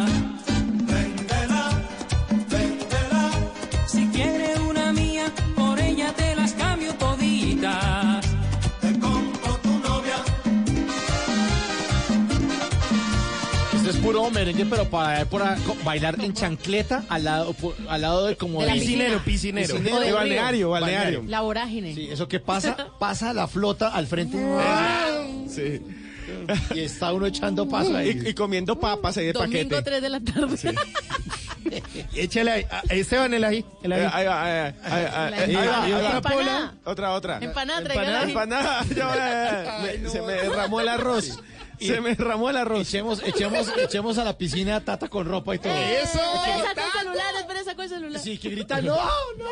Merengue, pero para por a- bailar en chancleta al lado, por- al lado de como
De
de-
piscinero.
O del
De balneario, balneario.
La vorágine.
Sí, eso que pasa, pasa la flota al frente.
Sí.
Y está uno echando paso ahí.
Y, y comiendo papas ahí de
Domingo
paquete.
3 de la tarde.
Échale ahí. Ah, Esteban, el ahí. El ahí.
Ahí va, ahí va, ahí va, ahí va, ahí va,
empanada.
ahí va.
Empanada.
Pola. Otra, otra.
Empanada.
Empanada. Me- Se me derramó el arroz. Se me derramó el arroz.
Echemos, echemos, echemos a la piscina tata con ropa y todo.
¡Eso!
Espera, sacó el celular, espera, sacó el celular.
Sí, que grita, no, no.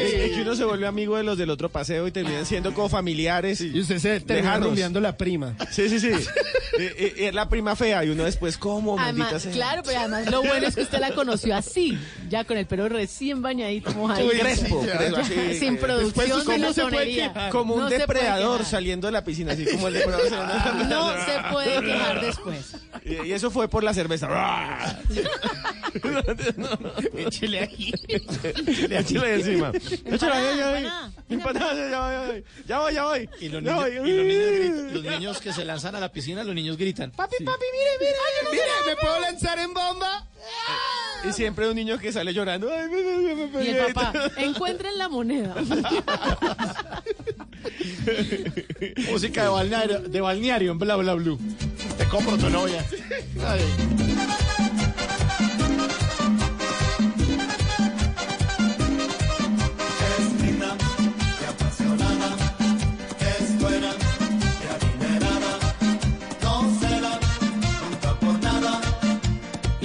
Es, es que uno se vuelve amigo de los del otro paseo y terminan siendo como familiares.
Y usted se termina rumbeando la prima.
Sí, sí, sí. Eh, eh, Es la prima fea y uno después, ¿cómo? Maldita sea.
claro, pero además lo bueno es que usted la conoció así, ya con el pelo recién bañadito, mojadito.
Crespo,
sí, ya.
crespo, así,
Sin
eh,
producción de
¿cómo se puede? Como un
No
depredador saliendo de la piscina, así como el depredador saliendo
No se puede quejar después.
Y, y eso fue por la cerveza.
Échele ahí.
Échale encima. Échale ahí, ya voy. ya voy, ya voy, ya voy.
Y los
Ya
niños,
voy.
y los niños gritan- los niños que se lanzan a la piscina, los niños gritan. Papi, papi, mire, mire.
Mire, ¿me puedo lanzar en bomba?
Y siempre un niño que sale llorando. Ay, me, me, me, me
Y el papá, encuentren la moneda.
Música de balneario, de balneario en Bla Bla Blue. Te compro tu novia. Ay.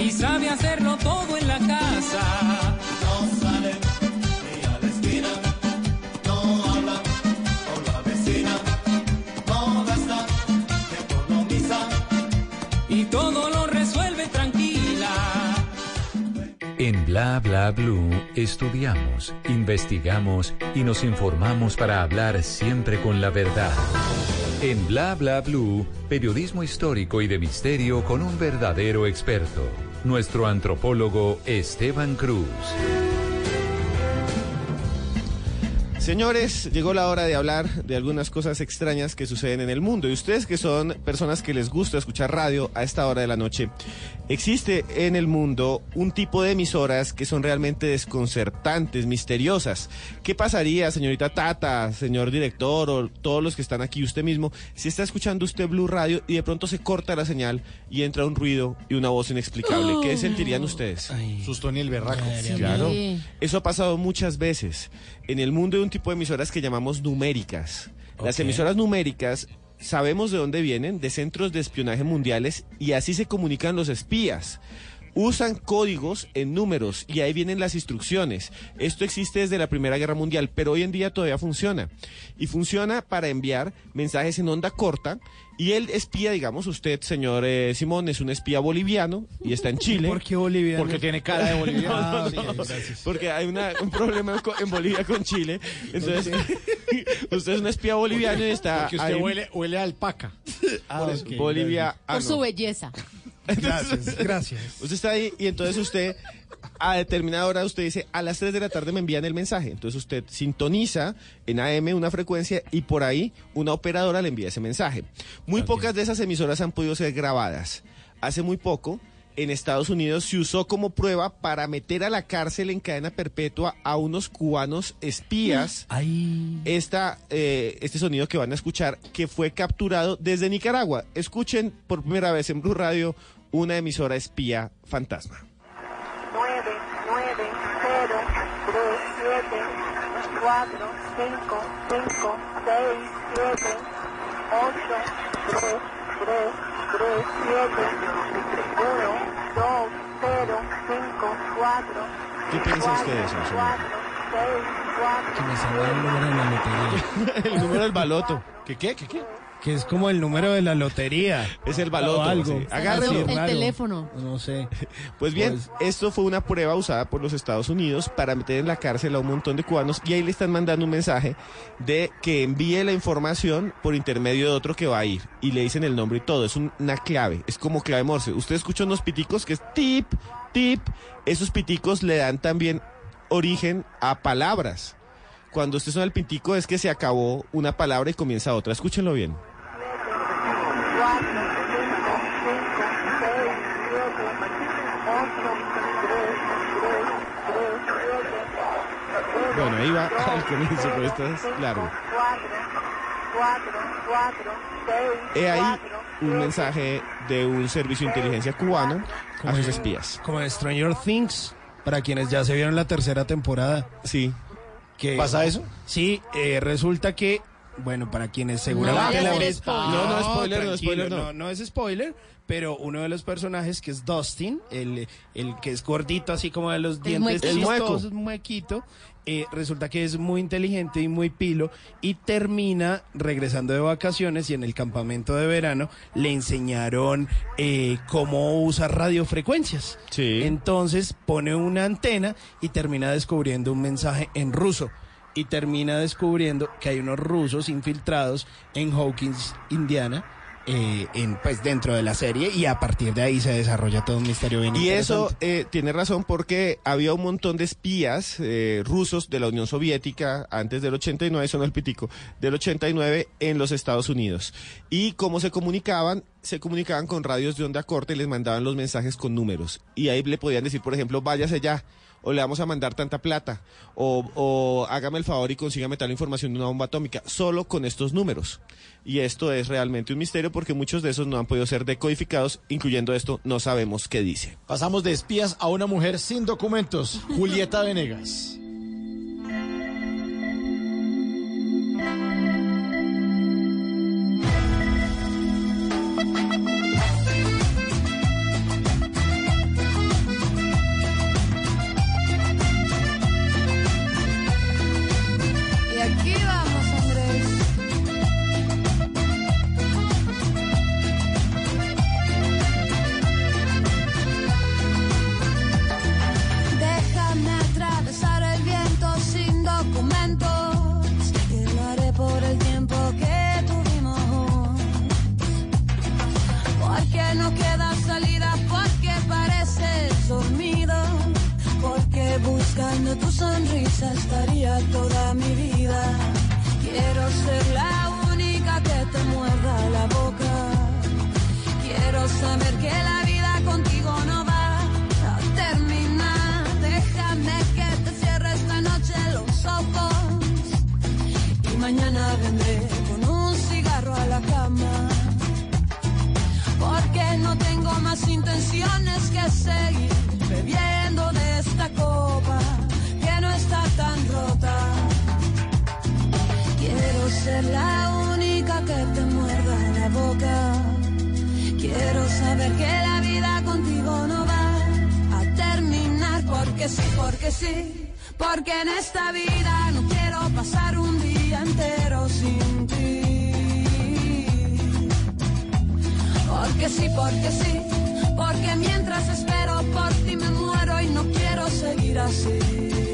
Y
sabe hacerlo todo en la casa.
no sale ni a la esquina, no habla con la vecina, no gasta, economiza,
Y todo lo resuelve tranquila.
En Bla Bla Blue estudiamos, investigamos y nos informamos para hablar siempre con la verdad. En Bla Bla Blue, periodismo histórico y de misterio con un verdadero experto, nuestro antropólogo Esteban Cruz.
Señores, llegó la hora de hablar de algunas cosas extrañas que suceden en el mundo. Y ustedes que son personas que les gusta escuchar radio a esta hora de la noche, existe en el mundo un tipo de emisoras que son realmente desconcertantes, misteriosas. ¿Qué pasaría, señorita Tata, señor director o todos los que están aquí, usted mismo, si está escuchando usted Blue Radio y de pronto se corta la señal y entra un ruido y una voz inexplicable? ¿Qué sentirían ustedes?
Susto ni el berraco.
Claro.
Sí.
Eso ha pasado muchas veces. En el mundo hay un tipo de emisoras que llamamos numéricas. Las emisoras numéricas sabemos de dónde vienen, de centros de espionaje mundiales, y así se comunican los espías. Usan códigos en números y ahí vienen las instrucciones. Esto existe desde la Primera Guerra Mundial, pero hoy en día todavía funciona. Y funciona para enviar mensajes en onda corta. Y el espía, digamos, usted, señor eh, Simón, es un espía boliviano y está en Chile.
¿Por qué Bolivia?
Porque tiene cara de boliviano.
No, no,
Sí,
no,
gracias.
porque hay una- un problema en Bolivia con Chile. Entonces, usted es un espía boliviano y está
Porque usted
ahí.
huele, huele a alpaca.
Ah, ok, Bolivia. ah,
Por
no.
su belleza.
Gracias, gracias.
Usted está ahí y entonces usted a determinada hora usted dice a las 3 de la tarde me envían el mensaje. Entonces usted sintoniza en AM una frecuencia y por ahí una operadora le envía ese mensaje. Muy pocas de esas emisoras han podido ser grabadas. Hace muy poco en Estados Unidos se usó como prueba para meter a la cárcel en cadena perpetua a unos cubanos espías. Esta, eh, este sonido que van a escuchar que fue capturado desde Nicaragua. Escuchen por primera vez en Blue Radio una emisora espía fantasma.
9, 9, 0, 3, 7, 4, 5, 5, 6, 7, 8, 3, 3, 3, 7, 1, 2, 0, 5, 4,
¿Qué piensa usted de eso, señor?
4, 6, 4.
Que me salga el número de la lotería.
el número del baloto.
¿Qué qué? ¿Qué qué?
Que es como el número de la lotería.
Es el baloto,
O algo.
sí. Agárrelo.
El teléfono.
No sé.
Pues bien,
Pues-
esto fue una prueba usada por los Estados Unidos para meter en la cárcel a un montón de cubanos y ahí le están mandando un mensaje de que envíe la información por intermedio de otro que va a ir y le dicen el nombre y todo. Es un- una clave, es como clave Morse. Usted escucha unos piticos que es tip, tip. Esos piticos le dan también origen a palabras. Cuando usted suena el pitico es que se acabó una palabra y comienza otra. Escúchenlo bien.
4, 5, 5, 6, 7,
Bueno, ahí va al comienzo, pero esto es largo.
Cuatro, cuatro, cuatro, seis,
He ahí un mensaje de un servicio de inteligencia cubano a sus espías.
Como en Stranger Things, para quienes ya se vieron la tercera temporada.
Sí.
Que,
¿Pasa eso?
Sí, eh, resulta que, bueno, para quienes seguramente ven-
spoiler.
No, no, spoiler, no, spoiler, no.
no. no es spoiler, pero uno de los personajes que es Dustin, el, el que es gordito así como de los dientes
muequito.
El mueco.
chistosos, muequito, eh, resulta que es muy inteligente y muy pilo y termina regresando de vacaciones y en el campamento de verano le enseñaron eh, cómo usar radiofrecuencias.
Sí.
Entonces pone una antena y termina descubriendo un mensaje en ruso. Y termina descubriendo que hay unos rusos infiltrados en Hawkins, Indiana, eh, en, pues dentro de la serie, y a partir de ahí se desarrolla todo un misterio bien
Y eso eh, tiene razón porque había un montón de espías eh, rusos de la Unión Soviética antes del 89, sonó el pitico, del 89 en los Estados Unidos. Y cómo se comunicaban, se comunicaban con radios de onda corta y les mandaban los mensajes con números. Y ahí le podían decir, por ejemplo, váyase ya. O le vamos a mandar tanta plata. O, hágame el favor y consígame tal información de una bomba atómica. Solo con estos números. Y esto es realmente un misterio porque muchos de esos no han podido ser decodificados, incluyendo esto, no sabemos qué dice.
Pasamos de espías a una mujer sin documentos, Julieta Venegas.
La única que te muerda la boca. Quiero saber que la vida contigo no va a terminar porque sí, porque sí. Porque en esta vida no quiero pasar un día entero sin ti. Porque sí, porque sí, porque mientras espero por ti me muero y no quiero seguir así.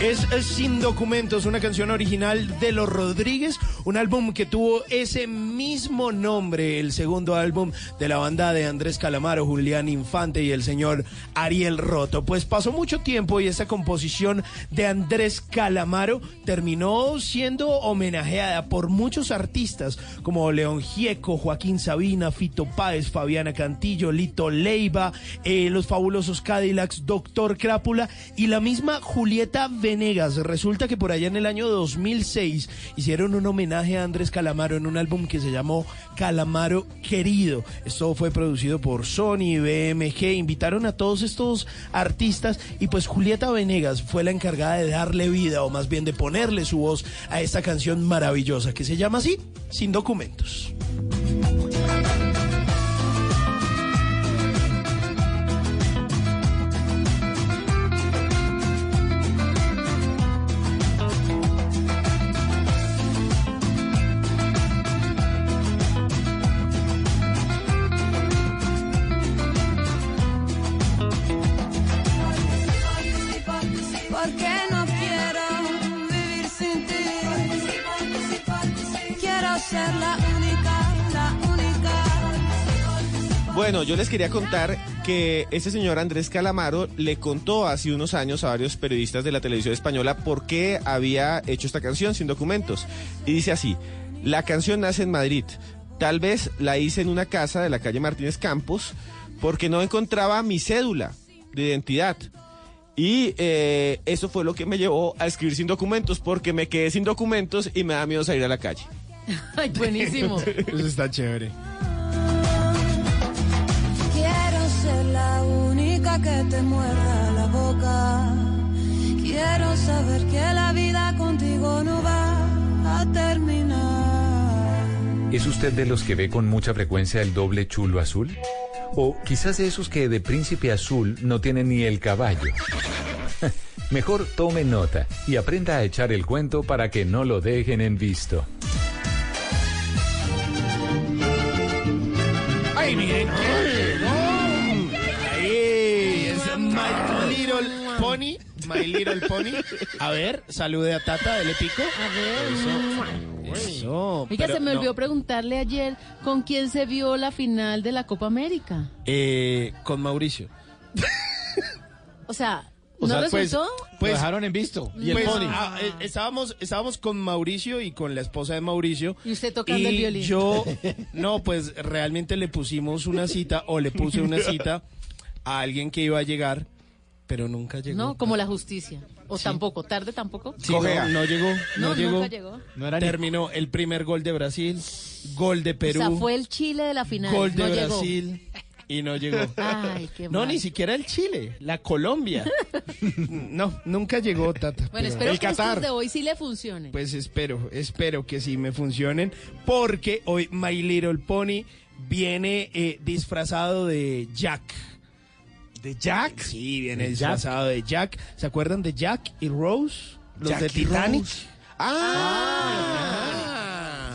Es, Sin Documentos, una canción original de Los Rodríguez, un álbum que tuvo ese mismo nombre, el segundo álbum de la banda de Andrés Calamaro, Julián Infante y el señor Ariel Roto. Pues pasó mucho tiempo y esa composición de Andrés Calamaro terminó siendo homenajeada por muchos artistas como León Gieco, Joaquín Sabina, Fito Páez, Fabiana Cantillo, Lito Leiva, eh, los fabulosos Cadillacs, Doctor Crápula y la misma Julieta Venegas. Resulta que por allá en el año 2006 hicieron un homenaje a Andrés Calamaro en un álbum que se llamó Calamaro Querido. Esto fue producido por Sony, BMG, invitaron a todos estos artistas y pues Julieta Venegas fue la encargada de darle vida o más bien de ponerle su voz a esta canción maravillosa que se llama así, Sin Documentos.
Bueno, yo les quería contar que ese señor Andrés Calamaro le contó hace unos años a varios periodistas de la televisión española por qué había hecho esta canción sin documentos. Y dice así, La canción nace en Madrid. Tal vez la hice en una casa de la calle Martínez Campos porque no encontraba mi cédula de identidad. Y eh, eso fue lo que me llevó a escribir sin documentos porque me quedé sin documentos y me da miedo salir a la calle.
Ay, buenísimo.
Eso está chévere.
Que te muerda la boca. Quiero saber que la vida contigo no va a terminar.
¿Es usted de los que ve con mucha frecuencia el doble chulo azul? O quizás de esos que de príncipe azul no tienen ni el caballo. Mejor tome nota y aprenda a echar el cuento para que no lo dejen en visto.
¡Ay, miren Pony. My Little Pony. A ver, salude a Tata del Épico.
A ver.
Eso. Eso.
Oiga,
pero
se me
no.
olvidó preguntarle ayer con quién se vio la final de la Copa América.
Eh, con Mauricio.
O sea,
O
¿no
sea, pues-
resultó?
pues-
Lo dejaron en visto. Y el
Pues,
pony.
ah, eh, estábamos, estábamos con Mauricio y con la esposa de Mauricio.
Y usted tocando el
Y
violín.
Yo, no, pues realmente le pusimos una cita o le puse una cita a alguien que iba a llegar, pero nunca llegó.
No, como la justicia. O tampoco, tarde tampoco.
Sí, no, no llegó, no,
No,
llegó.
nunca llegó.
Terminó el primer gol de Brasil, gol de Perú,
O sea, fue el Chile de la final.
gol de
no llegó.
Brasil y no llegó.
Ay, qué
No,
mal.
ni siquiera el Chile, la Colombia. no, nunca llegó, Tata.
Bueno,
pero-
espero que estos de hoy sí le funcionen.
Pues espero, espero que sí me funcionen, porque hoy My Little Pony viene eh, disfrazado de Jack. ¿De Jack? Sí, viene
¿De
disfrazado de Jack. ¿Se acuerdan de Jack y Rose? Los
Jack
de Titanic.
Rose. Ah,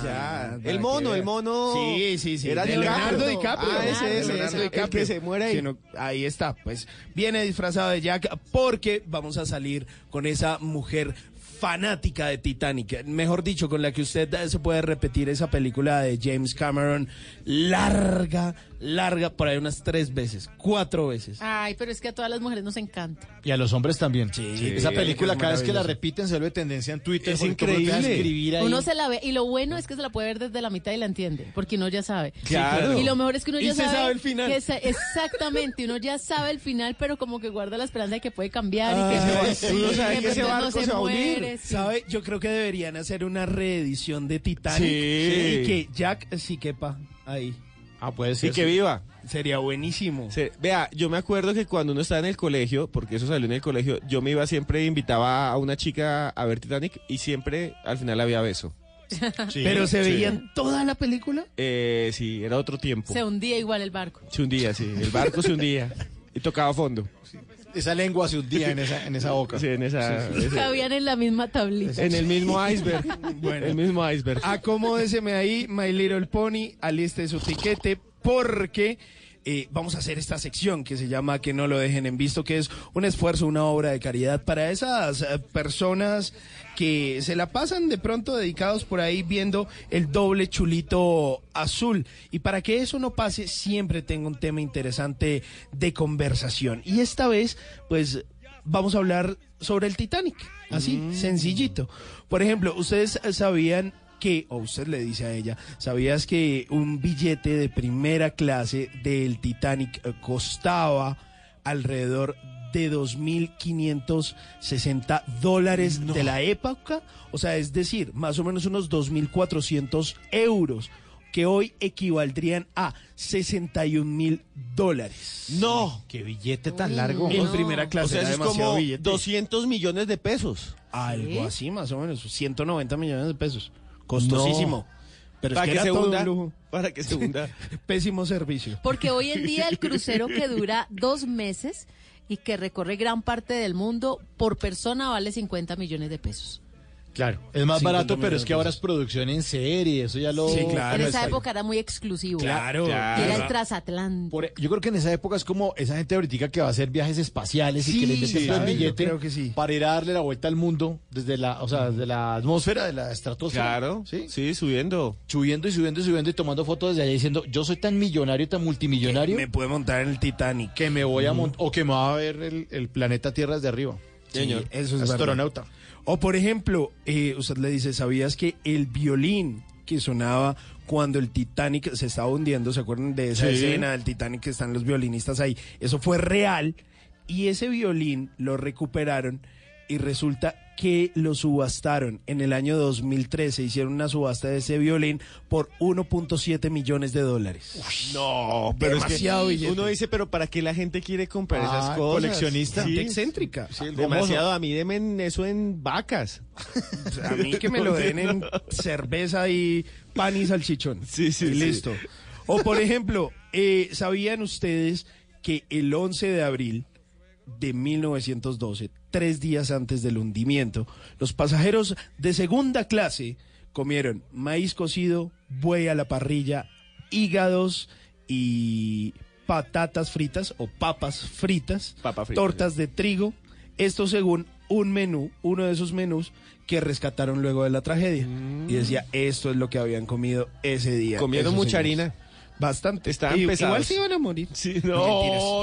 Ya,
el mono, el mono.
Sí, sí, sí.
Era
de Leonardo DiCaprio.
Ah, ese, ese,
Leonardo
ese, el
DiCaprio.
que se muere ahí.
Sí, no, ahí está, pues viene disfrazado de Jack porque vamos a salir con esa mujer fanática de Titanic, mejor dicho, con la que usted se puede repetir esa película de James Cameron, larga, larga, por ahí unas tres veces, cuatro veces.
Ay, pero es que a todas las mujeres nos encanta.
Y a los hombres también. Esa película,
es
cada vez que la repiten, se vuelve tendencia en Twitter.
Es increíble.
escribir ahí.
Uno se la ve, y lo bueno es que se la puede ver desde la mitad y la entiende, porque uno ya sabe.
Claro.
Y lo mejor es que uno
Y
ya
se
sabe,
sabe el final.
que se- exactamente, uno ya sabe el final, pero como que guarda la esperanza de que puede cambiar y
Ay,
que,
sí. Uno sabe que ese
no se
se va a unir.
muere, sí.
¿Sabe? Yo creo que deberían hacer una reedición de Titanic
Sí.
y que Jack sí quepa ahí.
Ah, puede
Y
ser.
que viva.
Sería buenísimo.
Vea, yo me acuerdo que cuando uno estaba en el colegio, porque eso salió en el colegio, yo me iba siempre, invitaba a una chica a ver Titanic y siempre al final había beso.
Pero se
Sí.
veían toda la película.
Eh, sí, era otro tiempo.
Se hundía igual el barco.
Se hundía, sí. El barco se hundía y tocaba fondo.
Esa lengua se hundía en esa, en esa boca.
Sí, en esa. ese-
Cabían en la misma tablita.
en el mismo iceberg.
Bueno.
El mismo iceberg.
Acomódeseme ahí, My Little Pony, aliste su tiquete, porque eh, vamos a hacer esta sección que se llama Que no lo dejen en visto, que es un esfuerzo, una obra de caridad para esas eh, personas que se la pasan de pronto dedicados por ahí viendo el doble chulito azul. Y para que eso no pase, siempre tengo un tema interesante de conversación. Y esta vez, pues vamos a hablar sobre el Titanic, así, sencillito. Por ejemplo, ustedes sabían que, o usted le dice a ella, ¿sabías que un billete de primera clase del Titanic costaba alrededor de 2.560 dólares de la época? O sea, es decir, más o menos unos 2.400 euros, que hoy equivaldrían a 61 mil dólares.
No.
Qué billete tan largo.
En primera clase.
O sea,
era
eso es
demasiado
como
billete.
200 millones de pesos.
Algo así, más o menos. 190 millones de pesos. Costosísimo. Pero es
para
que,
que,
era
se
todo
hunda.
un lujo.
Para que se hunda.
Pésimo servicio.
Porque hoy en día el crucero que dura dos meses y que recorre gran parte del mundo por persona vale 50 millones de pesos.
Claro. Es más
50
barato, pero es que ahora es producción en serie. Eso ya lo.
Sí, claro.
en esa época era muy exclusivo.
Claro.
Era el transatlántico.
Por- yo creo que en esa época es como esa gente ahorita que va a hacer viajes espaciales y que le
sí,
todo el billete
creo que sí.
para ir a darle la vuelta al mundo desde la, o sea, desde la atmósfera, de la estratosfera.
Claro.
Sí.
Sí, subiendo.
Subiendo y subiendo y subiendo y tomando fotos desde allá diciendo, yo soy tan millonario, tan multimillonario
Me puede montar en el Titanic.
que me voy a montar, o que me va a ver el, el planeta Tierra desde arriba.
Sí,
Señor.
eso es verdad. O por ejemplo, eh, usted le dice, ¿sabías que el violín que sonaba cuando el Titanic se estaba hundiendo. ¿Se acuerdan de esa
Sí.
escena del Titanic que están los violinistas ahí? Eso fue real y ese violín lo recuperaron y resulta que lo subastaron en el año 2013. Hicieron una subasta de ese violín por 1.7 millones de dólares.
No, pero
Demasiado
es que uno dice, pero ¿para qué la gente quiere comprar
Ah,
esas cosas?
coleccionista.
Sí.
Excéntrica.
Sí, demasiado. A mí denme eso en vacas.
A mí que me lo den en cerveza y pan y salchichón.
Sí, sí,
Y
sí.
listo. O por ejemplo, eh, ¿sabían ustedes que el 11 de abril de 1912, tres días antes del hundimiento, los pasajeros de segunda clase comieron maíz cocido, buey a la parrilla, hígados y patatas fritas o papas fritas,
Papa frita,
tortas de trigo, esto según un menú, uno de esos menús que rescataron luego de la tragedia. Y decía, esto es lo que habían comido ese día.
Comieron mucha
señores.
harina.
Bastante.
Estaban
Y-
pesados.
Igual se iban a morir.
Sí, no,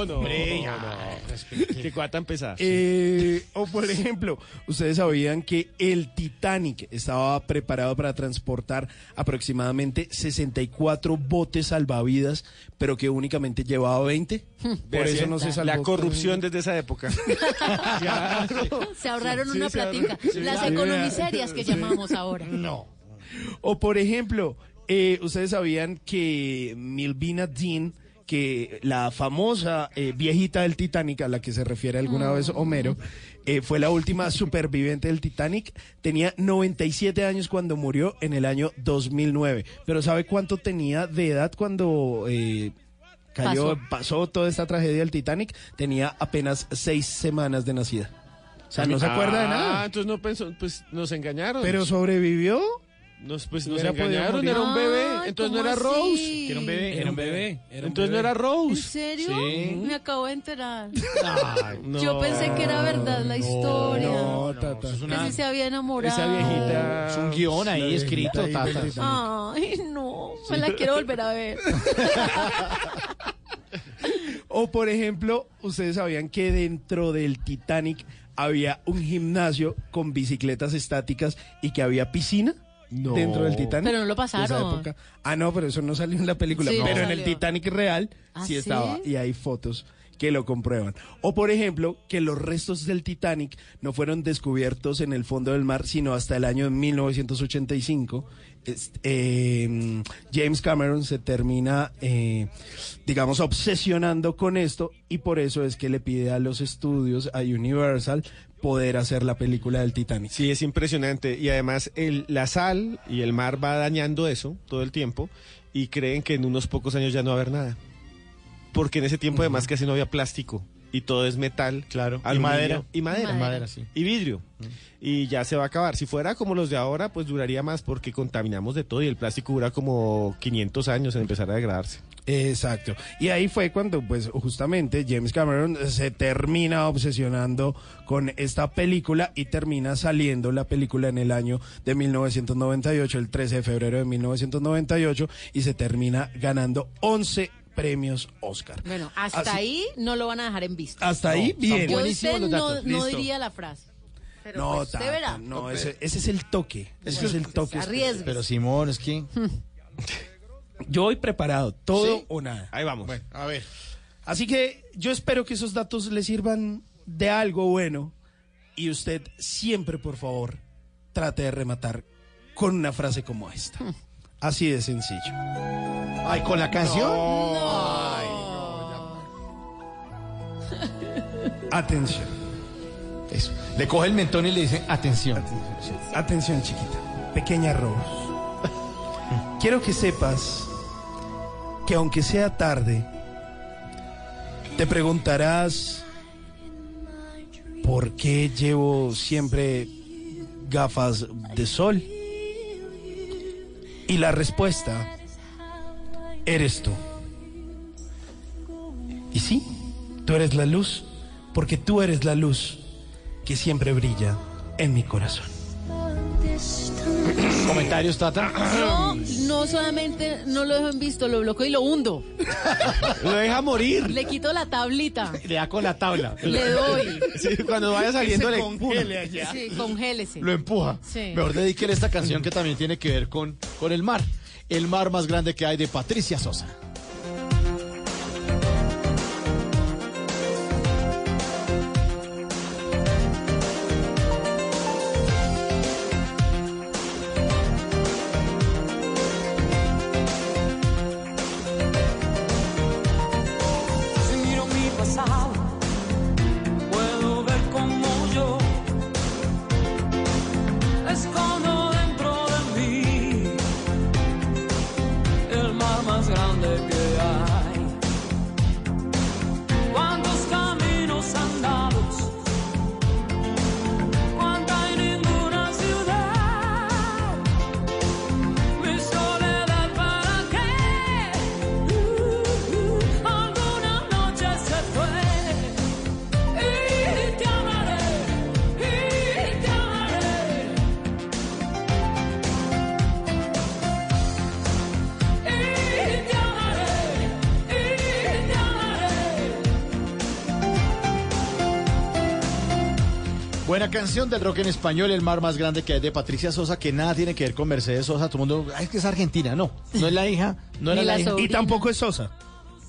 no,
Hombre,
no, no. Qué cosa tan pesada.
Eh, o por ejemplo, ustedes sabían que el Titanic estaba preparado para transportar aproximadamente 64 botes salvavidas, pero que únicamente llevaba 20. Por eso no se salvó.
La corrupción desde esa época.
Se ahorraron
Sí,
una platica.
sí,
Las
sí.
economiserias que llamamos ahora.
No. O por ejemplo, eh, ustedes sabían que Milvina Dean, que la famosa eh, viejita del Titanic a la que se refiere alguna vez Homero, eh, fue la última superviviente del Titanic. Tenía 97 años cuando murió en el año 2009. Pero ¿sabe cuánto tenía de edad cuando eh, cayó,
Pasó.
pasó toda esta tragedia del Titanic? Tenía apenas seis semanas de nacida. O sea, no se acuerda de
Ah,
nada.
entonces no pensó, pues nos engañaron.
Pero sobrevivió.
Nos, pues nos engañaron, era un bebé.
Ay,
Entonces no
¿cómo
era
así?
Rose.
Que
era un bebé, era un bebé.
Entonces no era
¿En
Rose.
serio?
Sí.
Me acabo de enterar.
No.
Yo pensé que era verdad la historia.
No, tata.
Que sí se había enamorado.
Esa viejita.
Es un guion ahí
La
escrito,
viejita
Tata.
Ay, no. Me la quiero volver a ver.
O por ejemplo, ustedes sabían que dentro del Titanic había un gimnasio con bicicletas estáticas y que había piscina.
No.
Dentro del Titanic.
Pero no lo pasaron.
época. Ah, no, pero eso no salió en la película.
Sí, no
pero en el. Titanic real
¿Ah,
sí
sí?
estaba. Y hay fotos que lo comprueban. O por ejemplo, que los restos del Titanic no fueron descubiertos en el fondo del mar, sino hasta el año 1985. Este, eh, James Cameron se termina, eh, digamos, obsesionando con esto y por eso es que le pide a los estudios, a Universal, poder hacer la película del Titanic.
Sí, es impresionante. Y además el, la sal y el mar va dañando eso todo el tiempo y creen que en unos pocos años ya no va a haber nada. Porque en ese tiempo además casi no había plástico y todo es metal.
Claro. Y madera.
Y madera.
Madera.
Madera, sí.
Y vidrio. Y ya se va a acabar. Si fuera como los de ahora, pues duraría más porque contaminamos de todo y el plástico dura como 500 años en empezar a degradarse.
Exacto. Y ahí fue cuando, pues, justamente James Cameron se termina obsesionando con esta película y termina saliendo la película en el año de 1998, el 13 de febrero de 1998, y se termina ganando 11 premios Oscar.
Bueno, hasta
Así-
ahí no lo van a dejar en vista.
Hasta ahí, bien.
Yo usted no, diría la frase. Pero
No,
pues, verá.
no, ese, ese es el toque. Ese es el toque.
Arriesgue.
Pero Simón, es que...
Yo voy preparado, todo
¿Sí?
o nada.
Ahí vamos.
A ver.
Así que yo espero que esos datos le sirvan de algo bueno y usted siempre, por favor, trate de rematar con una frase como esta. Así de sencillo.
Ay, ¿con la canción?
Atención,
Eso. Le coge el mentón y le dice, atención.
atención chiquita, pequeña Rose. Quiero que sepas que aunque sea tarde, te preguntarás por qué llevo siempre gafas de sol. Y la respuesta eres tú. Y sí, tú eres la luz, porque tú eres la luz que siempre brilla en mi corazón.
¿Comentarios, Tata?
Yo no solamente no lo dejo en visto, lo bloqueo y lo hundo.
Lo deja morir.
Le quito la tablita.
Le da con la tabla.
Le doy.
Sí, cuando vaya saliendo le
congele allá.
Sí, congélese.
Lo empuja.
Sí.
Mejor dedíquele esta canción que también tiene que ver con, con el mar. El mar más grande que hay de Patricia Sosa. Canción del rock en español, El mar más grande que hay de Patricia Sosa, que nada tiene que ver con Mercedes Sosa. Todo el mundo, "Ay, es que es argentina. No, no es la hija, no era la,
la
hija.
Y tampoco es Sosa.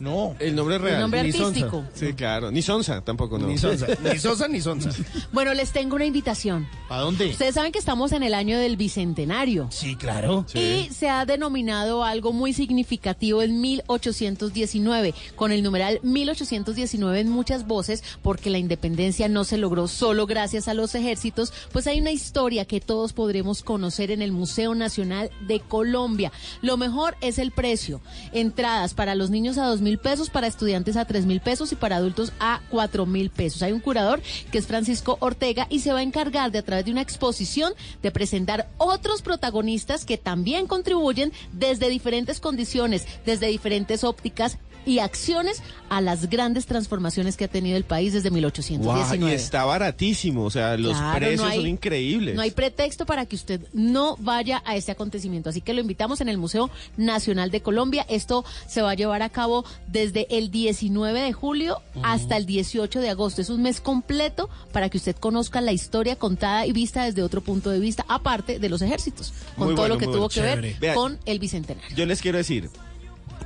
No.
El nombre real.
El nombre
Ni
artístico.
Sí, claro. Ni Sonsa tampoco, no.
Ni Sonsa. Ni Sosa ni Sonsa.
Bueno, les tengo una invitación.
¿A dónde?
Ustedes saben que estamos en el año del bicentenario.
Sí, claro.
Y se ha denominado algo muy significativo en 1819, con el numeral 1819 en muchas voces, porque la independencia no se logró solo gracias a los ejércitos, pues hay una historia que todos podremos conocer en el Museo Nacional de Colombia. Lo mejor es el precio. Entradas para los niños a dos pesos, para estudiantes a tres mil pesos y para adultos a cuatro mil pesos. Hay un curador que es Francisco Ortega y se va a encargar de a través de una exposición de presentar otros protagonistas que también contribuyen desde diferentes condiciones, desde diferentes ópticas y acciones a las grandes transformaciones que ha tenido el país desde
Guau,
1819.
y está baratísimo. O sea, los
Claro,
precios
no hay-
son increíbles.
No hay pretexto para que usted no vaya a este acontecimiento. Así que lo invitamos en el Museo Nacional de Colombia. Esto se va a llevar a cabo desde el 19 de julio hasta el 18 de agosto. Es un mes completo para que usted conozca la historia contada y vista desde otro punto de vista, aparte de los ejércitos, con
Muy
todo
bueno,
lo que tuvo
bueno.
que
Chévere.
ver con el bicentenario.
Yo les quiero decir,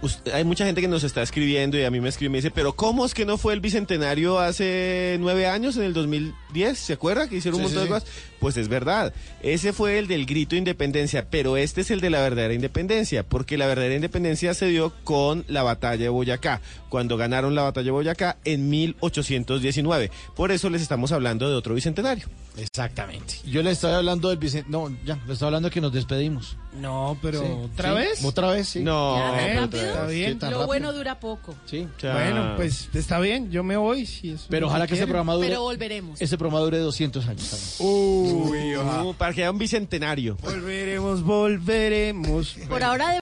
us- hay mucha gente que nos está escribiendo y a mí me escribe y me dice, pero ¿cómo es que no fue el bicentenario hace nueve años, en el 2010? ¿Se acuerda que hicieron
Sí,
un montón
sí,
de
sí.
cosas? Pues es verdad, ese fue el del grito de independencia, pero este es el de la verdadera independencia, porque la verdadera independencia se dio con la batalla de Boyacá, cuando ganaron la batalla de Boyacá en 1819. Por eso les estamos hablando de otro bicentenario.
Exactamente. Yo le estoy hablando del Vicente. No, ya, le estoy hablando de que nos despedimos.
No, pero
Sí,
¿otra
sí.
vez?
¿Otra vez? Sí.
No,
Ya,
pero
¿tan
otra vez.
Está bien.
Sí, tan
Lo
rápido.
bueno dura poco.
Sí.
Bueno, pues está bien, yo me voy. Si
Pero
es lo
ojalá que ese programa dure.
Pero volveremos.
Ese programa dure 200 años también.
Uy, ojalá. para que haya un bicentenario.
Volveremos, volveremos.
Por ahora